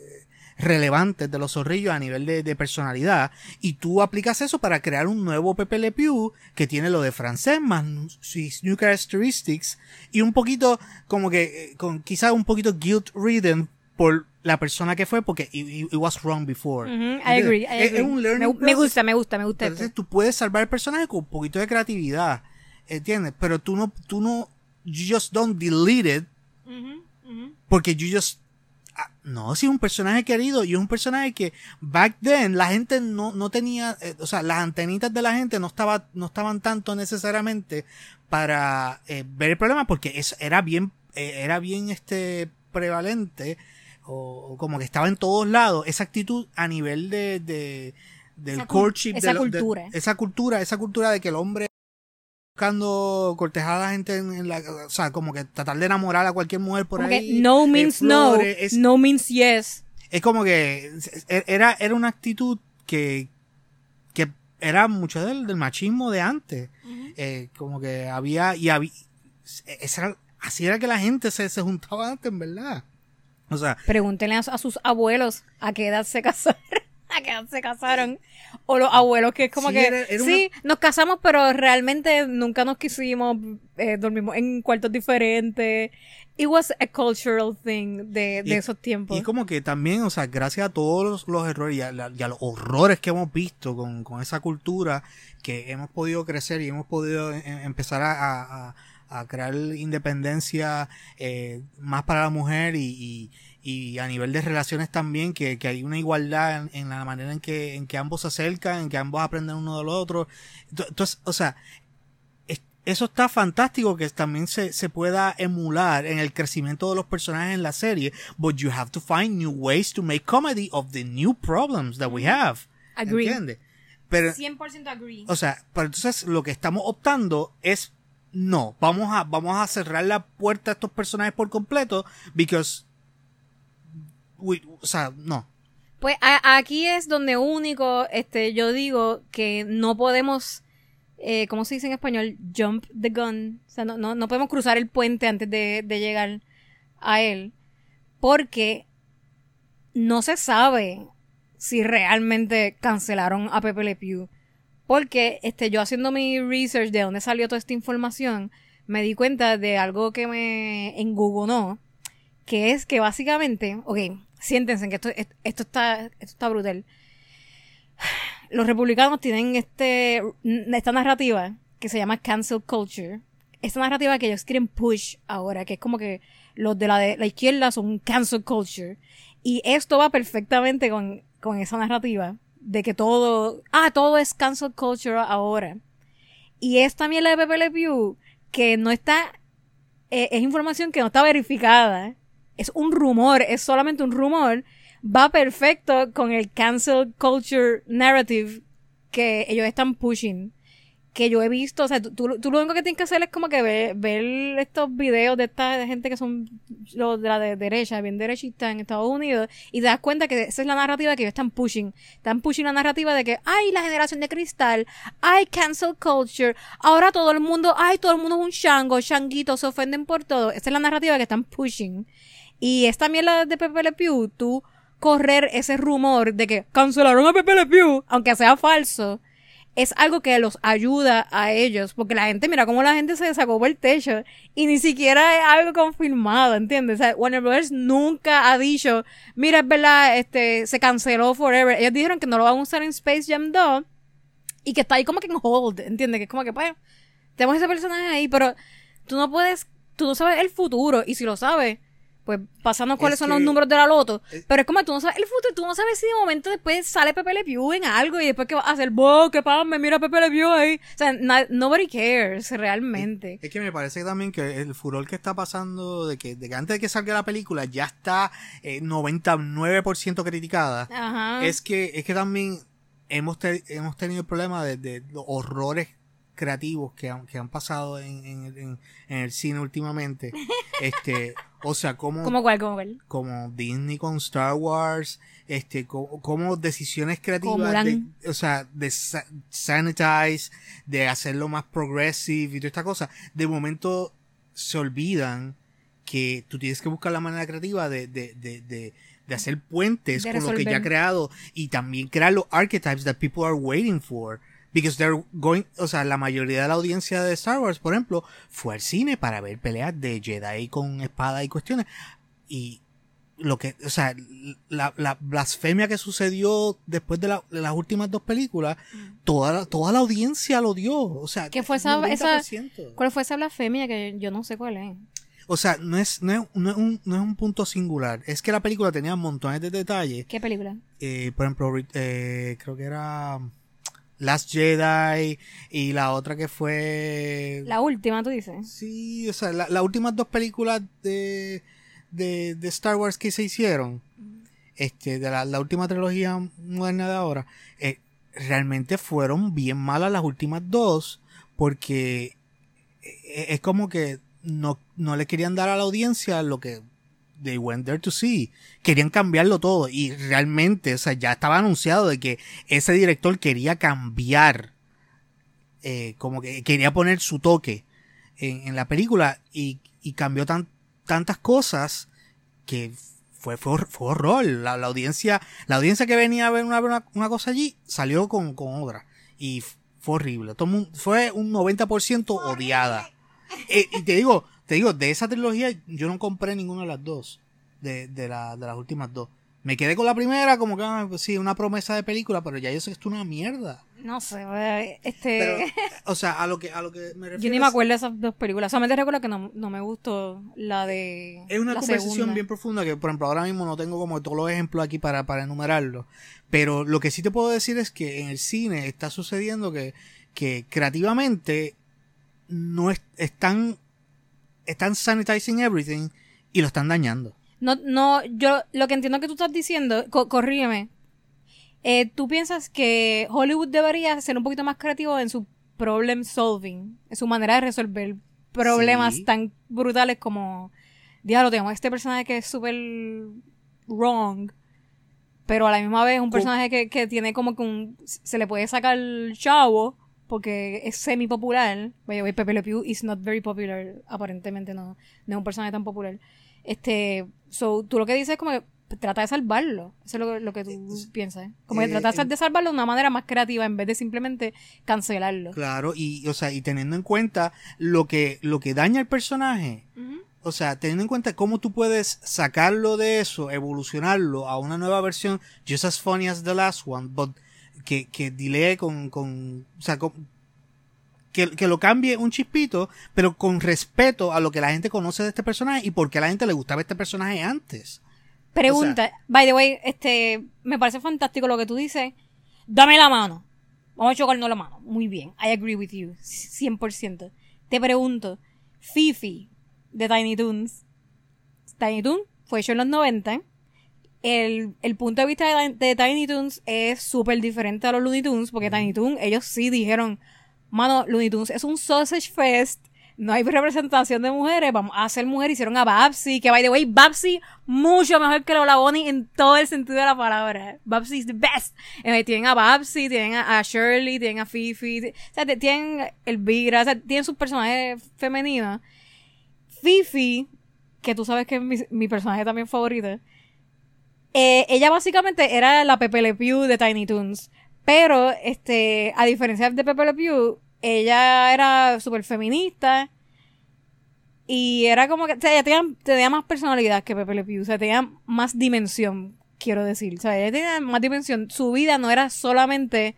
relevantes de los zorrillos a nivel de, de personalidad y tú aplicas eso para crear un nuevo Pepe Le Pew que tiene lo de francés más sus new characteristics y un poquito como que eh, con quizás un poquito guilt ridden por la persona que fue porque it, it- was wrong before I agree, I Es- es agree. un me, learning me gusta, me gusta, me gusta Entonces esto. tú puedes salvar el personaje con un poquito de creatividad, ¿entiendes? Pero tú no, tú no, you just don't delete it Ujú, ujú. porque you just, ah, no, si es un personaje querido y es un personaje que back then la gente no, no tenía, eh, o sea, las antenitas de la gente no estaba, no estaban tanto necesariamente para eh, ver el problema porque es, era bien, eh, era bien este prevalente o, o como que estaba en todos lados esa actitud a nivel de, de del Esa courtship esa de lo- de- cultura. esa cultura esa cultura de que el hombre buscando cortejar a la gente en, en la o sea como que tratar de enamorar a cualquier mujer por Como ahí que no de means no, es, no means yes. es como que era era una actitud que que era mucho del, del machismo de antes Eh, como que había y había esa así era que la gente se, se juntaba antes en verdad o sea Pregúntenle a, a sus abuelos a qué edad se casaron. edad se casaron. O los abuelos que es como Sí, que, era- era sí, nos casamos, pero realmente nunca nos quisimos, eh, dormimos en cuartos diferentes. It was a cultural thing de, de Y- esos tiempos. Y como que también, o sea, gracias a todos los, los errores y a, la- y a los horrores que hemos visto con, con esa cultura, que hemos podido crecer y hemos podido eh, empezar a, a- a- a crear independencia eh, más para la mujer y, y, y a nivel de relaciones también, que, que hay una igualdad en, en la manera en que, en que ambos se acercan, en que ambos aprenden uno del otro. Ento- Entonces, o sea, es- eso está fantástico que también se, se pueda emular en el crecimiento de los personajes en la serie, but you have to find new ways to make comedy of the new problems that we have. Agree. ¿Entiendes? Pero, 100% agree. o sea, pero entonces lo que estamos optando es no, vamos a, vamos a cerrar la puerta a estos personajes por completo, because o sea, no. Pues aquí es donde único, este, yo digo que no podemos, eh, ¿cómo se dice en español? Jump the gun. O sea, no, no, no podemos cruzar el puente antes de, de llegar a él. Porque no se sabe si realmente cancelaron a Pepe Le Pew. Porque este, yo haciendo mi research de dónde salió toda esta información, me di cuenta de algo que me engugonó, que es que básicamente, ok, siéntense que esto, esto está, esto está brutal. Los republicanos tienen este, esta narrativa que se llama cancel culture. Esta narrativa que ellos quieren push ahora, que es como que los de la, de la izquierda son cancel culture. Y esto va perfectamente con, con esa narrativa de que todo, ah, todo es cancel culture ahora. Y esta mierda de Pepe Le Pew, que no está, eh, es información que no está verificada, es un rumor, es solamente un rumor, va perfecto con el cancel culture narrative que ellos están pushing. Que yo he visto, o sea, tú, tú- lo único que tienes que hacer es como que ver, estos videos de esta gente que son los de la de derecha, bien derechistas en Estados Unidos, y te das cuenta que esa es la narrativa que ellos están pushing. Están pushing la narrativa de que, ay, la generación de cristal, ay, cancel culture, ahora todo el mundo, ay, todo el mundo es un chango, changuito, se ofenden por todo. Esa es la narrativa que están pushing. Y esta mierda de Pepe Le Pew, tú correr ese rumor de que cancelaron a Pepe Le Pew, aunque sea falso, es algo que los ayuda a ellos, porque la gente, mira cómo la gente se sacó por el techo y ni siquiera es algo confirmado, ¿entiendes? O sea, Warner Brothers nunca ha dicho, mira, es verdad, este, se canceló forever. Ellos dijeron que no lo van a usar en Space Jam 2 y que está ahí como que en hold, ¿entiendes? Que es como que, pues, tenemos ese personaje ahí, pero tú no puedes, tú no sabes el futuro y si lo sabes, pues pasando cuáles Es son que- los números de la loto. es- Pero es como tú no sabes el futuro, tú no sabes si de momento después sale Pepe Le Pew en algo y después que va a hacer, wow, qué pasa, me mira Pepe Le Pew ahí. O sea, nobody cares realmente. Es que me parece también que el furor que está pasando de que, de que antes de que salga la película ya está eh, 99% criticada. Ajá. Es que, es que también hemos, te- hemos tenido el problema de, de los horrores creativos que han, que han pasado en, en, en- en el cine últimamente. este, o sea, como, ¿Cómo cuál? ¿Cómo cuál? como Disney con Star Wars, este, co- como, decisiones creativas, Como de, o sea, de sa- sanitize, de hacerlo más progressive y toda esta cosa, de momento se olvidan que tú tienes que buscar la manera creativa de, de, de, de, de hacer puentes De con lo que ya ha creado y también crear los archetypes that people are waiting for. Because they're going, o sea, la mayoría de la audiencia de Star Wars, por ejemplo, fue al cine para ver peleas de Jedi con espada y cuestiones. Y lo que, o sea, la, la blasfemia que sucedió después de, la- de las últimas dos películas, toda la, toda la audiencia lo dio. O sea, Mm. ¿Qué fue esa- esa- 90%. ¿Cuál fue esa blasfemia que yo no sé cuál es? O sea, no es, no, es, no, es un, no es un punto singular. Es que la película tenía montones de detalles. ¿Qué película? Eh, por ejemplo, eh, creo que era Last Jedi y la otra que fue... La última, tú dices. Sí, o sea, la- las últimas dos películas de, de, de Star Wars que se hicieron, este, de la, la última trilogía moderna de ahora, eh, realmente fueron bien malas las últimas dos, porque eh, es como que no, no le querían dar a la audiencia lo que they went there to see. Querían cambiarlo todo y realmente, o sea, ya estaba anunciado de que ese director quería cambiar, eh, como que quería poner su toque en, en la película y, y cambió tan, tantas cosas que fue, fue, fue horror. La, la audiencia, la audiencia que venía a ver una, una, una cosa allí salió con, con otra y fue horrible. Todo el mundo- fue un 90% odiada. Eh, y te digo, te digo, de esa trilogía yo no compré ninguna de las dos, de, de, la, de las últimas dos. Me quedé con la primera como que, ah, pues sí, una promesa de película, pero ya yo sé que esto es una mierda. No sé, este... Pero, o sea, a lo que, a lo que me refiero yo ni me acuerdo de esas dos películas. Solamente recuerdo que no, no me gustó la de... Es una la conversación segunda. bien profunda que, por ejemplo, ahora mismo no tengo como todos los ejemplos aquí para, para enumerarlo. Pero lo que sí te puedo decir es que en el cine está sucediendo que, que creativamente no es- están, están sanitizing everything y lo están dañando. No, no, yo lo que entiendo que tú estás diciendo, co- corrígeme. Eh, ¿Tú piensas que Hollywood debería ser un poquito más creativo en su problem solving, en su manera de resolver problemas Sí. tan brutales como, diablo, tenemos este personaje que es súper wrong, pero a la misma vez un personaje que, que tiene como que un, se le puede sacar chavo porque es semi popular. By Pepe Le Pew is not very popular, aparentemente no, no es un personaje tan popular. Este, so, tú lo que dices es como que trata de salvarlo. Eso es lo, que- lo que tú piensas. Como que eh, trata de salvarlo de una manera más creativa en vez de simplemente cancelarlo. Claro, y, o sea, y teniendo en cuenta lo que, lo que daña al personaje. O sea, teniendo en cuenta cómo tú puedes sacarlo de eso, evolucionarlo a una nueva versión, just as funny as the last one, but que, que con, con, o sea, con- que, que lo cambie un chispito, pero con respeto a lo que la gente conoce de este personaje y por qué a la gente le gustaba este personaje antes. Pregunta, by the way, este, me parece fantástico lo que tú dices. Dame la mano. Vamos a chocarnos la mano. Muy bien. I agree with you. 100%. Te pregunto, Fifi de Tiny Toons. Tiny Toons fue hecho en los 90. El, el punto de vista de, de Tiny Toons es súper diferente a los Looney Tunes, porque Tiny Toons, ellos sí dijeron, mano, Looney Tunes es un sausage fest, no hay representación de mujeres, vamos a hacer mujer, hicieron a Babsy, que by the way, Babsy mucho mejor que Lola Bonnie en todo el sentido de la palabra. Babsy is the best. Eh, tienen a Babsy, tienen a, a Shirley, tienen a Fifi, o sea, tienen Elvira, o sea, tienen sus personajes femeninos. Fifi, que tú sabes que es mi, mi personaje también favorito, eh, ella básicamente era la Pepe Le Pew de Tiny Toons. Pero, este, a diferencia de Pepe Le Pew, ella era súper feminista. Y era como que, o sea, ella tenía, tenía más personalidad que Pepe Le Pew. O sea, tenía más dimensión, quiero decir. O sea, ella tenía más dimensión. Su vida no era solamente,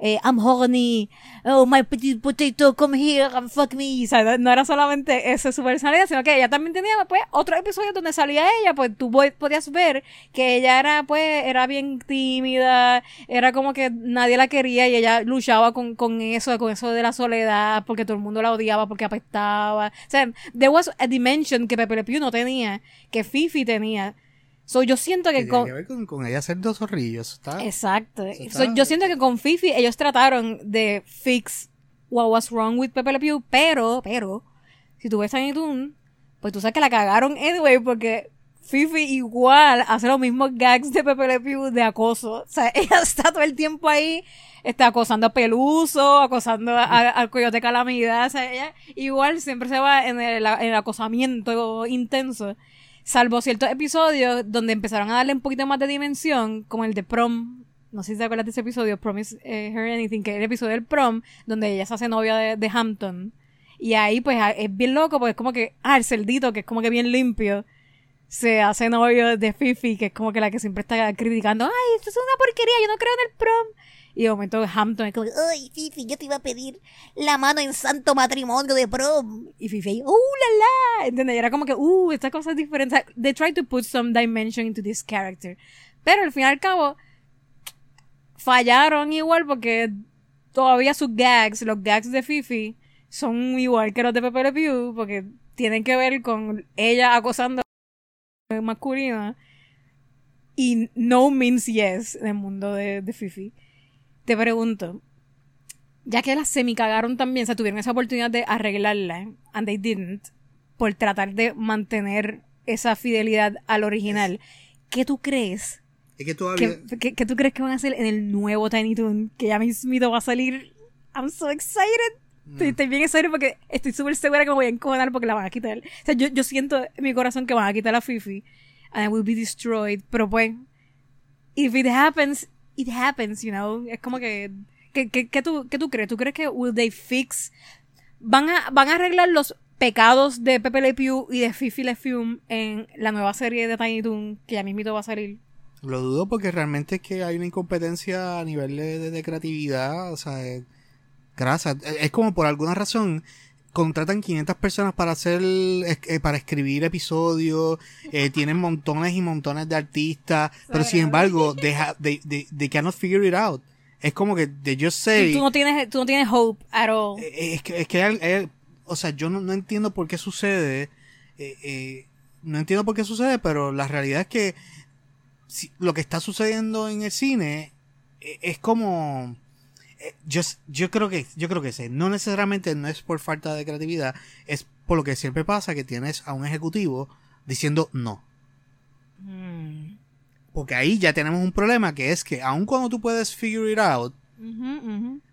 eh, I'm horny, oh, my potato, come here and fuck me. O sea, no- era solamente esa su personalidad, sino que ella también tenía, pues, otros episodios donde salía ella, pues tú po- podías ver que ella era, pues, era bien tímida, era como que nadie la quería y ella luchaba con, con eso, con eso de la soledad, porque todo el mundo la odiaba, porque apestaba. O sea, there was a dimension que Pepe Le Pew no tenía, que Fifi tenía. So, yo siento que con, que ver con, con ella ser dos zorrillos. Está, Exacto. So, está- yo siento que con Fifi ellos trataron de fix what was wrong with Pepe Le Pew, pero, pero, si tú ves Tiny Toon, pues tú sabes que la cagaron anyway, porque Fifi igual hace los mismos gags de Pepe Le Pew de acoso. O sea, ella está todo el tiempo ahí, está acosando a Peluso, acosando a- a- al Coyote Calamidad. O sea, ella igual siempre se va en el, en el acosamiento intenso. Salvo ciertos episodios donde empezaron a darle un poquito más de dimensión, como el de Prom. No sé si te acuerdas de ese episodio, Promise eh, Her Anything, que es el episodio del Prom, donde ella se hace novia de, de Hampton. Y ahí, pues, es bien loco, porque es como que, ah, el cerdito, que es como que bien limpio, se hace novio de Fifi, que es como que la que siempre está criticando, ay, esto es una porquería, yo no creo en el prom. Y de momento Hampton es como, Ay, Fifi, yo te iba a pedir la mano en santo matrimonio de prom. y Fifi ahí, ¡uh, la, la! ¿Entiendes? Y era como que, ¡uh, esta cosa es diferente! They try to put some dimension into this character. Pero al fin y al cabo, fallaron igual porque todavía sus gags, los gags de Fifi, son igual que los de Pepe Le Pew, porque tienen que ver con ella acosando a masculina. Y no means yes en el mundo de, de Fifi. Te pregunto, ya que las semi cagaron también, o sea, tuvieron esa oportunidad de arreglarla, and they didn't, por tratar de mantener esa fidelidad al original. ¿Qué tú crees? Es que todavía... ¿Qué, qué- qué tú crees que van a hacer en el nuevo Tiny Toon? Que ya mismito va a salir. I'm so excited. Estoy, estoy bien excited porque estoy súper segura que me voy a encojonar porque la van a quitar. O sea, yo, yo siento en mi corazón que van a quitar a Fifi. And I will be destroyed. Pero pues, if it happens, it happens, you know. Es como que... ¿Qué, qué, qué tú, qué tú crees? ¿Tú crees que will they fix... Van a, van a arreglar los pecados de Pepe Le Pew y de Fifi Le Fume en la nueva serie de Tiny Toon que ya mismito va a salir? Lo dudo porque realmente es que hay una incompetencia a nivel de, creatividad, o sea, grasa. Es, es como por alguna razón contratan 500 personas para hacer, eh, para escribir episodios, eh, tienen montones y montones de artistas, pero sin embargo, they, ha- they, they, they cannot figure it out. Es como que they just say, tú no tienes, tú no tienes hope at all. eh, es que, es que o sea, yo no, no entiendo por qué sucede, eh, no entiendo por qué sucede, pero la realidad es que si- lo que está sucediendo en el cine es como eh, yo, yo creo que yo creo que sí, no necesariamente no es por falta de creatividad es por lo que siempre pasa que tienes a un ejecutivo diciendo no Mm. porque ahí ya tenemos un problema que es que aun cuando tú puedes figure it out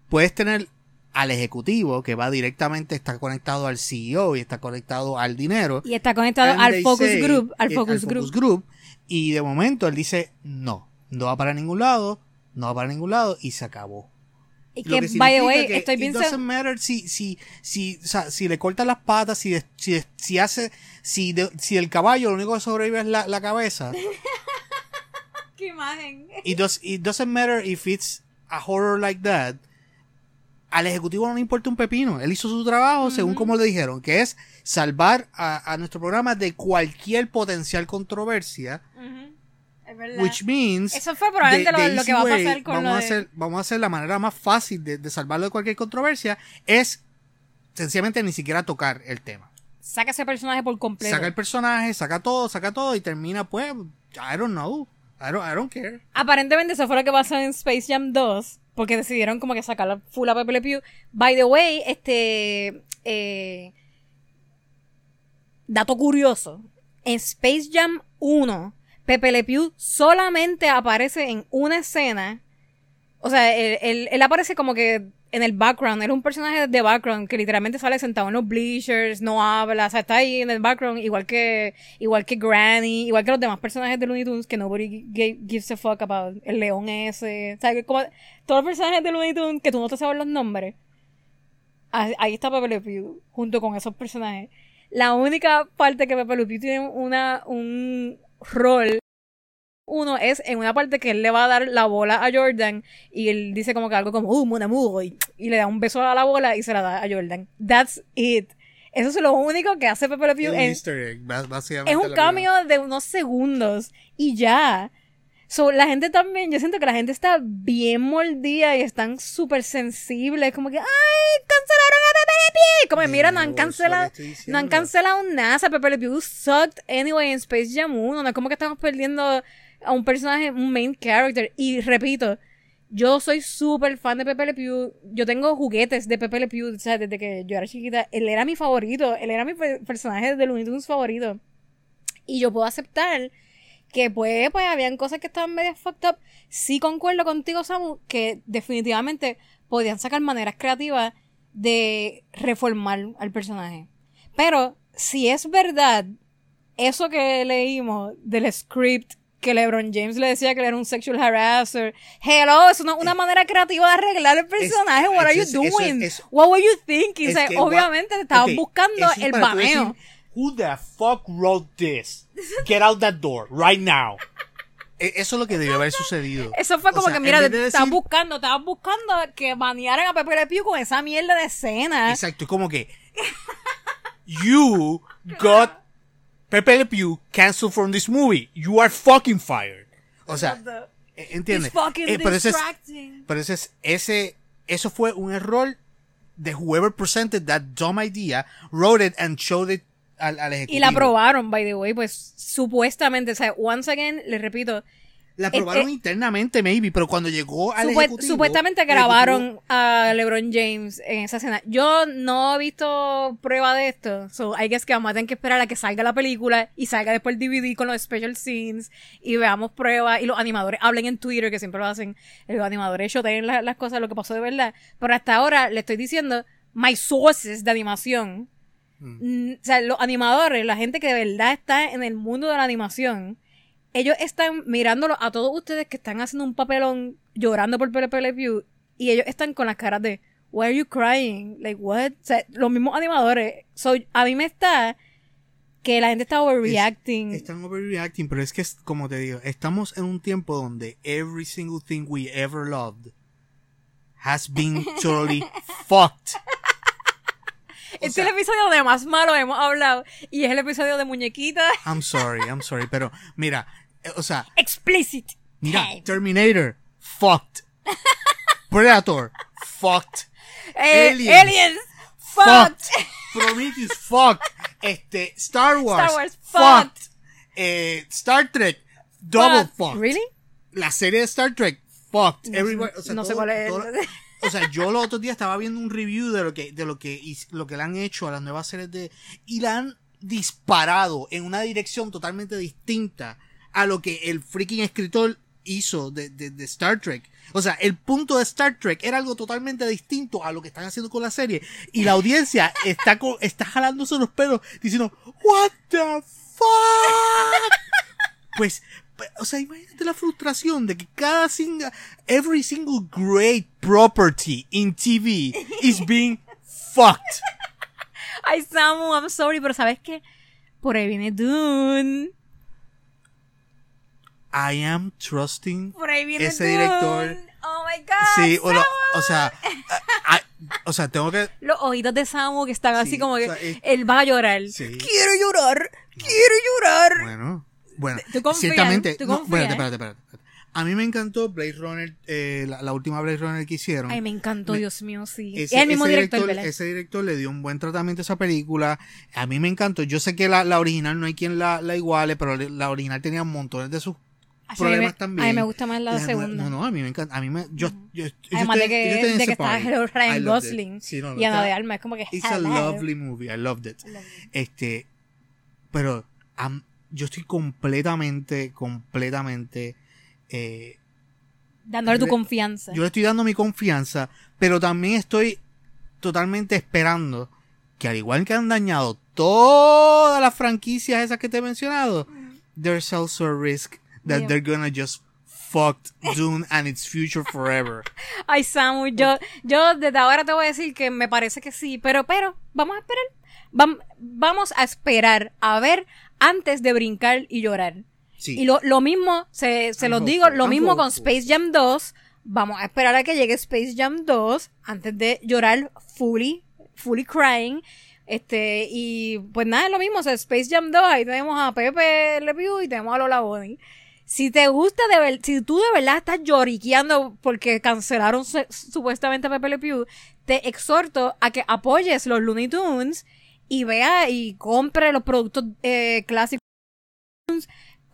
puedes tener al ejecutivo que va directamente está conectado al CEO y está conectado al dinero Y está conectado al focus say- group, al eh, focus group. y de momento él dice no no va para ningún lado no va para ningún lado y se acabó Y que, que by the way, que estoy it bien doesn't matter si si si o sea, si le cortan las patas si si, si hace si de- si el caballo lo único que sobrevive es la, la cabeza. Qué imagen. it, does, it doesn't matter if it's a horror like that al ejecutivo no le importa un pepino. Él hizo su trabajo según como le dijeron que es salvar a, a nuestro programa de cualquier potencial controversia Es verdad. Which means. Eso fue probablemente the- lo- the lo que va a pasar con vamos lo a hacer Vamos a hacer la manera más fácil de, de salvarlo de cualquier controversia. Es sencillamente ni siquiera tocar el tema. Saca ese personaje por completo. Saca el personaje, saca todo, saca todo y termina, pues. I don't know. I don't, I don't care. Aparentemente eso fue lo que pasó en Space Jam 2. Porque decidieron como que sacar la full a Pepe Pew. By the way, este... eh, dato curioso. En Space Jam 1, Pepe Le Pew solamente aparece en una escena. O sea, él, él- él aparece como que en el background. Él es un personaje de background que literalmente sale sentado en los bleachers, no habla, o sea, está ahí en el background, igual que, igual que Granny, igual que los demás personajes de Looney Tunes que nobody gi- gives a fuck about. El león ese. O sea, como todos los personajes de Looney Tunes que tú no te sabes los nombres. Ahí está Pepe Le Pew, junto con esos personajes. La única parte que Pepe Le Pew tiene una, un rol uno es en una parte que él le va a dar la bola a Jordan y él dice como que algo como, uh, mon amour, y, y le da un beso a la bola y se la da a Jordan. That's it. Eso es lo único que hace Pepe Le Pew. Es lo un cambio de unos segundos y ya. So, la gente también, yo siento que la gente está bien mordida y están súper sensibles, como que, ¡ay! ¡Cancelaron a Le Pew! Como, mira, no han cancelado, no han cancelado nada. O sea, Pepe Le Pew sucked anyway en Space Jam 1. No es como que estamos perdiendo a un personaje, un main character. Y repito, Yo soy súper fan de Pepe Le Pew. Yo tengo juguetes de Pepe Le Pew, o sea, desde que yo era chiquita. Él era mi favorito. Él era mi pe- personaje de Looney Tunes favorito. Y yo puedo aceptar que pues, pues habían cosas que estaban medio fucked up. Sí concuerdo contigo, Samu, que definitivamente podían sacar maneras creativas de reformar al personaje. Pero si es verdad eso que leímos del script que LeBron James le decía que él era un sexual harasser. Hello, es una, una manera creativa de arreglar el personaje. What are you es- doing? What were you thinking? O Es sea, que, obviamente estaban buscando el baneo. Who the fuck wrote this? Get out that door right now. E- Eso es lo que debió haber sucedido. Eso fue O como sea, que, mira, de estaban decir- buscando, estaban buscando que banearan a Pepe Le Pew con esa mierda de escena. Exacto, es como que you got Pepe Le Pew canceled from this movie. You are fucking fired. O sea, eh, ¿entiendes? Eh, pero ese es, distracting. pero ese es, ese, eso fue un error de whoever presented that dumb idea, wrote it and showed it al, al ejecutivo. Y la aprobaron, by the way, pues supuestamente, o sea, once again, les repito, La aprobaron eh, internamente, maybe, pero cuando llegó al Supue- ejecutivo... supuestamente grabaron a LeBron James en esa escena. Yo no he visto prueba de esto. So, I guess que vamos a tener que esperar a que salga la película y salga después el DVD con los special scenes y veamos pruebas y los animadores hablen en Twitter, que siempre lo hacen. Los animadores shoteen la- las cosas, lo que pasó de verdad. Pero hasta ahora le estoy diciendo, my sources de animación. Mm, O sea, los animadores, la gente que de verdad está en el mundo de la animación, ellos están mirándolo a todos ustedes que están haciendo un papelón llorando por Pepe Le Pew y ellos están con las caras de Why are you crying? Like what? O sea, los mismos animadores. So, a mí me está que la gente está overreacting. Es- están overreacting, pero es que, es- como te digo, estamos en un tiempo donde every single thing we ever loved has been totally fucked. Este sea- es el episodio de más malo hemos hablado y es el episodio de muñequita I'm sorry, I'm sorry, pero mira, eh, o sea, explicit. mira, Terminator, fucked. Predator, fucked. Eh, Aliens. aliens. Fucked. Fucked. Prometheus, fucked. Este, Star Wars, Star Wars, fucked. fucked. Eh, Star Trek, double Fucked. fucked. Really? La serie de Star Trek, fucked. No o sea, no sé cuál es. todo- o sea, yo los otros días estaba viendo un review de lo que, de lo que, lo que le han hecho a las nuevas series de, y la han disparado en una dirección totalmente distinta a lo que el freaking escritor hizo de, de, de Star Trek. O sea, el punto de Star Trek era algo totalmente distinto a lo que están haciendo con la serie. Y la audiencia está, co- está jalándose los pelos diciendo, What the fuck? Pues, o sea, imagínate la frustración de que cada single, every single great property in TV is being fucked. Ay, Samu, I'm sorry, pero ¿sabes qué? Por ahí viene Dune. I am trusting Por ahí viene ese Dune. director. Oh my god. Sí, o, lo- Samu. o sea, a- a- o sea, tengo que, Los ojitos de Samu que están así Sí, como que o sea, es- él va a llorar. Sí. Quiero llorar. Quiero llorar. bueno, bueno, ¿Tú confías? ciertamente, ¿Tú no, espérate, espérate, espérate. A mí me encantó Blade Runner, eh, la, la última Blade Runner que hicieron. Ay, me encantó, Me- Dios mío, sí. Ese, es el mismo ese director, ¿verdad? ese director le dio un buen tratamiento a esa película. A mí me encantó. Yo sé que la, la original no hay quien la, la iguale, pero la original tenía montones de sus Ay, sí, a mí problemas me- también. A mí me gusta más la, nue- segunda. No, no, a mí me encanta. A mí me, yo, yo, yo Además estoy- de yo estoy que, en de que. Hello I Ryan loved it. Gosling Sí, no, no, y Ana de Alma. Es como que. It's a lovely movie. I loved it. Este, pero yo estoy completamente, completamente, eh, Dándole tu confianza. yo le estoy dando mi confianza, pero también estoy totalmente esperando que al igual que han dañado todas las franquicias esas que te he mencionado, there's also a risk that Yeah. they're gonna just fuck Dune and its future forever. Ay, Samu, yo, yo desde ahora te voy a decir que me parece que sí, pero, pero, vamos a esperar. Vam- vamos a esperar a ver antes de brincar y llorar. Sí. Y lo, lo mismo, se, se los digo, lo mismo con. Space Jam 2. Vamos a esperar a que llegue Space Jam 2 antes de llorar fully, fully crying. Este, y pues nada, es lo mismo, o sea, Space Jam 2, ahí tenemos a Pepe Le Pew y tenemos a Lola Bonnie. Si te gusta de ver, si tú de verdad estás lloriqueando porque cancelaron su- supuestamente a Pepe Le Pew, te exhorto a que apoyes los Looney Tunes y vea y compre los productos eh, clásicos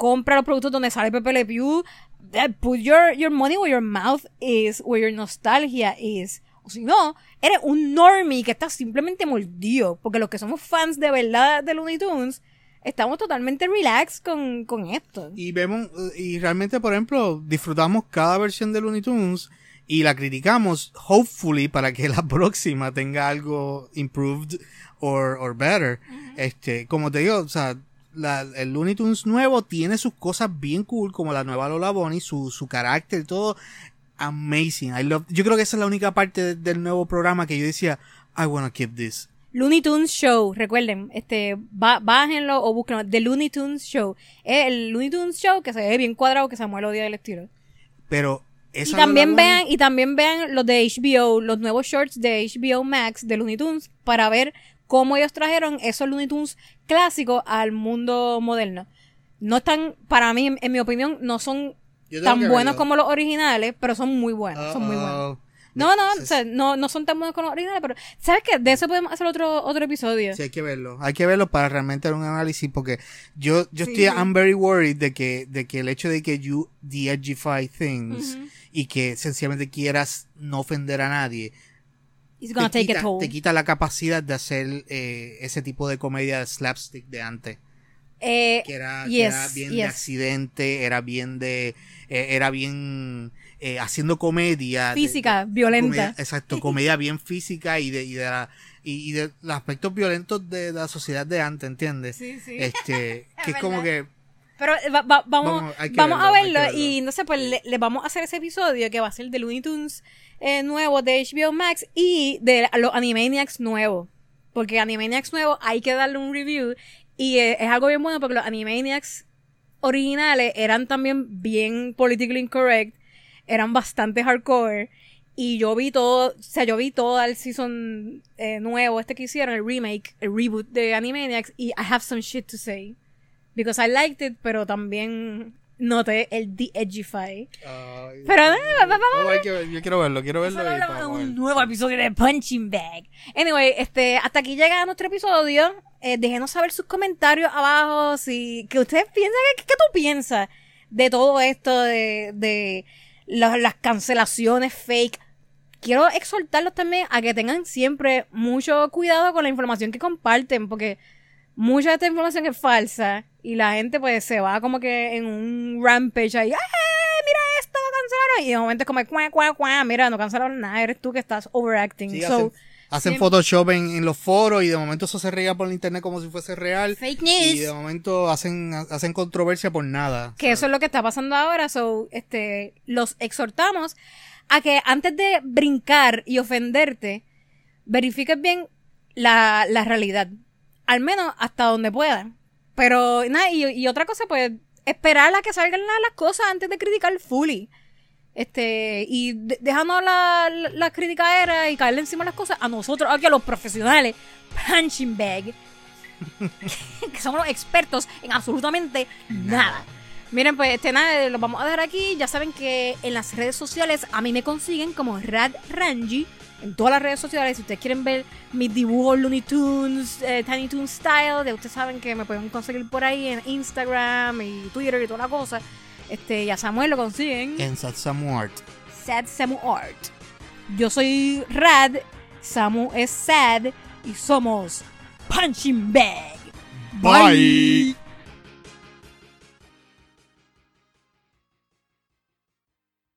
compra los productos donde sale Pepe Le Pew, that put your, your money where your mouth is, where your nostalgia is. O si no, eres un normie que está simplemente mordido. Porque los que somos fans de verdad de Looney Tunes, estamos totalmente relax con, con esto. Y vemos, eh, y realmente, por ejemplo, disfrutamos cada versión de Looney Tunes y la criticamos, hopefully, para que la próxima tenga algo improved or, or better. Este, como te digo, o sea, la- el Looney Tunes nuevo tiene sus cosas bien cool, como la nueva Lola Bonnie, su, su carácter, todo amazing. I love, yo creo que esa es la única parte de- del nuevo programa que yo decía, I wanna keep this. Looney Tunes Show, recuerden, este, bájenlo o búsquenlo, The Looney Tunes Show. Es el Looney Tunes Show que se ve bien cuadrado, que Samuel odia el estilo. Pero Y esa también Lola Bunny- vean, y también vean los de HBO, los nuevos shorts de HBO Max de Looney Tunes para ver cómo ellos trajeron esos Looney Tunes clásicos al mundo moderno. No están, para mí, en, en mi opinión, no son tan buenos como los originales, pero son muy buenos, son muy buenos. No, no, o sea, no, no son tan buenos como los originales, pero ¿sabes qué? De eso podemos hacer otro, otro episodio. Sí, hay que verlo. Hay que verlo para realmente hacer un análisis porque yo, yo Sí, estoy. I'm very worried de que, de que el hecho de que you de-edgify things y que sencillamente quieras no ofender a nadie, It's gonna te, take quita, a toll. te quita la capacidad de hacer eh, ese tipo de comedia de slapstick de antes. Eh, Que era, que yes, era bien de accidente, era bien de, eh, era bien eh, haciendo comedia. de- Física, de- violenta. comedia- exacto, comedia bien física y de, y de, la, y, y de los aspectos violentos de la sociedad de antes, ¿entiendes? Sí, sí. Este, que es como que Pero eh, va- va- vamos, Vamos, a verlo, verlo, y no sé, pues le, le vamos a hacer ese episodio que va a ser de Looney Tunes eh, nuevo de HBO Max y de los Animaniacs nuevos. Porque Animaniacs nuevos hay que darle un review y eh, es algo bien bueno porque los Animaniacs originales eran también bien politically incorrect, eran bastante hardcore. Y yo vi todo, o sea, yo vi todo el season eh, nuevo, este que hicieron, el remake, el reboot de Animaniacs, y I have some shit to say. Because I liked it, pero también noté el de-edgify. Pero va- va- va- No, ver- yo quiero verlo, quiero verlo. vamos a ver. un nuevo episodio de Punching Bag. Anyway, este, hasta aquí llega nuestro episodio. Eh, déjenos saber sus comentarios abajo. Si, que ustedes piensan, ¿qué, qué tú piensas de todo esto, de, de la- las cancelaciones fake? Quiero exhortarlos también a que tengan siempre mucho cuidado con la información que comparten, porque mucha de esta información es falsa y la gente pues se va como que en un rampage ahí, ¡ay, mira esto, cancelaron! Y de momento es como, cuá, cuá, cuá, mira, no cancelaron nada, eres tú que estás overacting. Sí, so, hacen, Photoshop en, en los foros y de momento eso se riega por el internet como si fuese real. Fake Y de news. momento hacen, hacen controversia por nada. que eso es lo que está pasando ahora, so, este, los exhortamos a que antes de brincar y ofenderte, verifiques bien la, la realidad. Al menos hasta donde puedan. Pero, nada, y, y otra cosa, pues, esperar a que salgan la- las cosas antes de criticar fully. Este, y de- dejando la, la, la criticadera y caerle encima las cosas a nosotros, aquí a los profesionales, punching bag, que somos los expertos en absolutamente nada. Miren, pues este nada, lo vamos a dejar aquí. Ya saben que en las redes sociales a mí me consiguen como Rad Ranji. En todas las redes sociales, si ustedes quieren ver mis dibujos Looney Tunes, eh, Tiny Toon Style, de ustedes saben que me pueden conseguir por ahí en Instagram y Twitter y toda la cosa. Este, y a Samuel lo consiguen. En Satsamu Art. Sad Samu Art. Yo soy Rad, Samu es Sad y somos Punching Bag. Bye.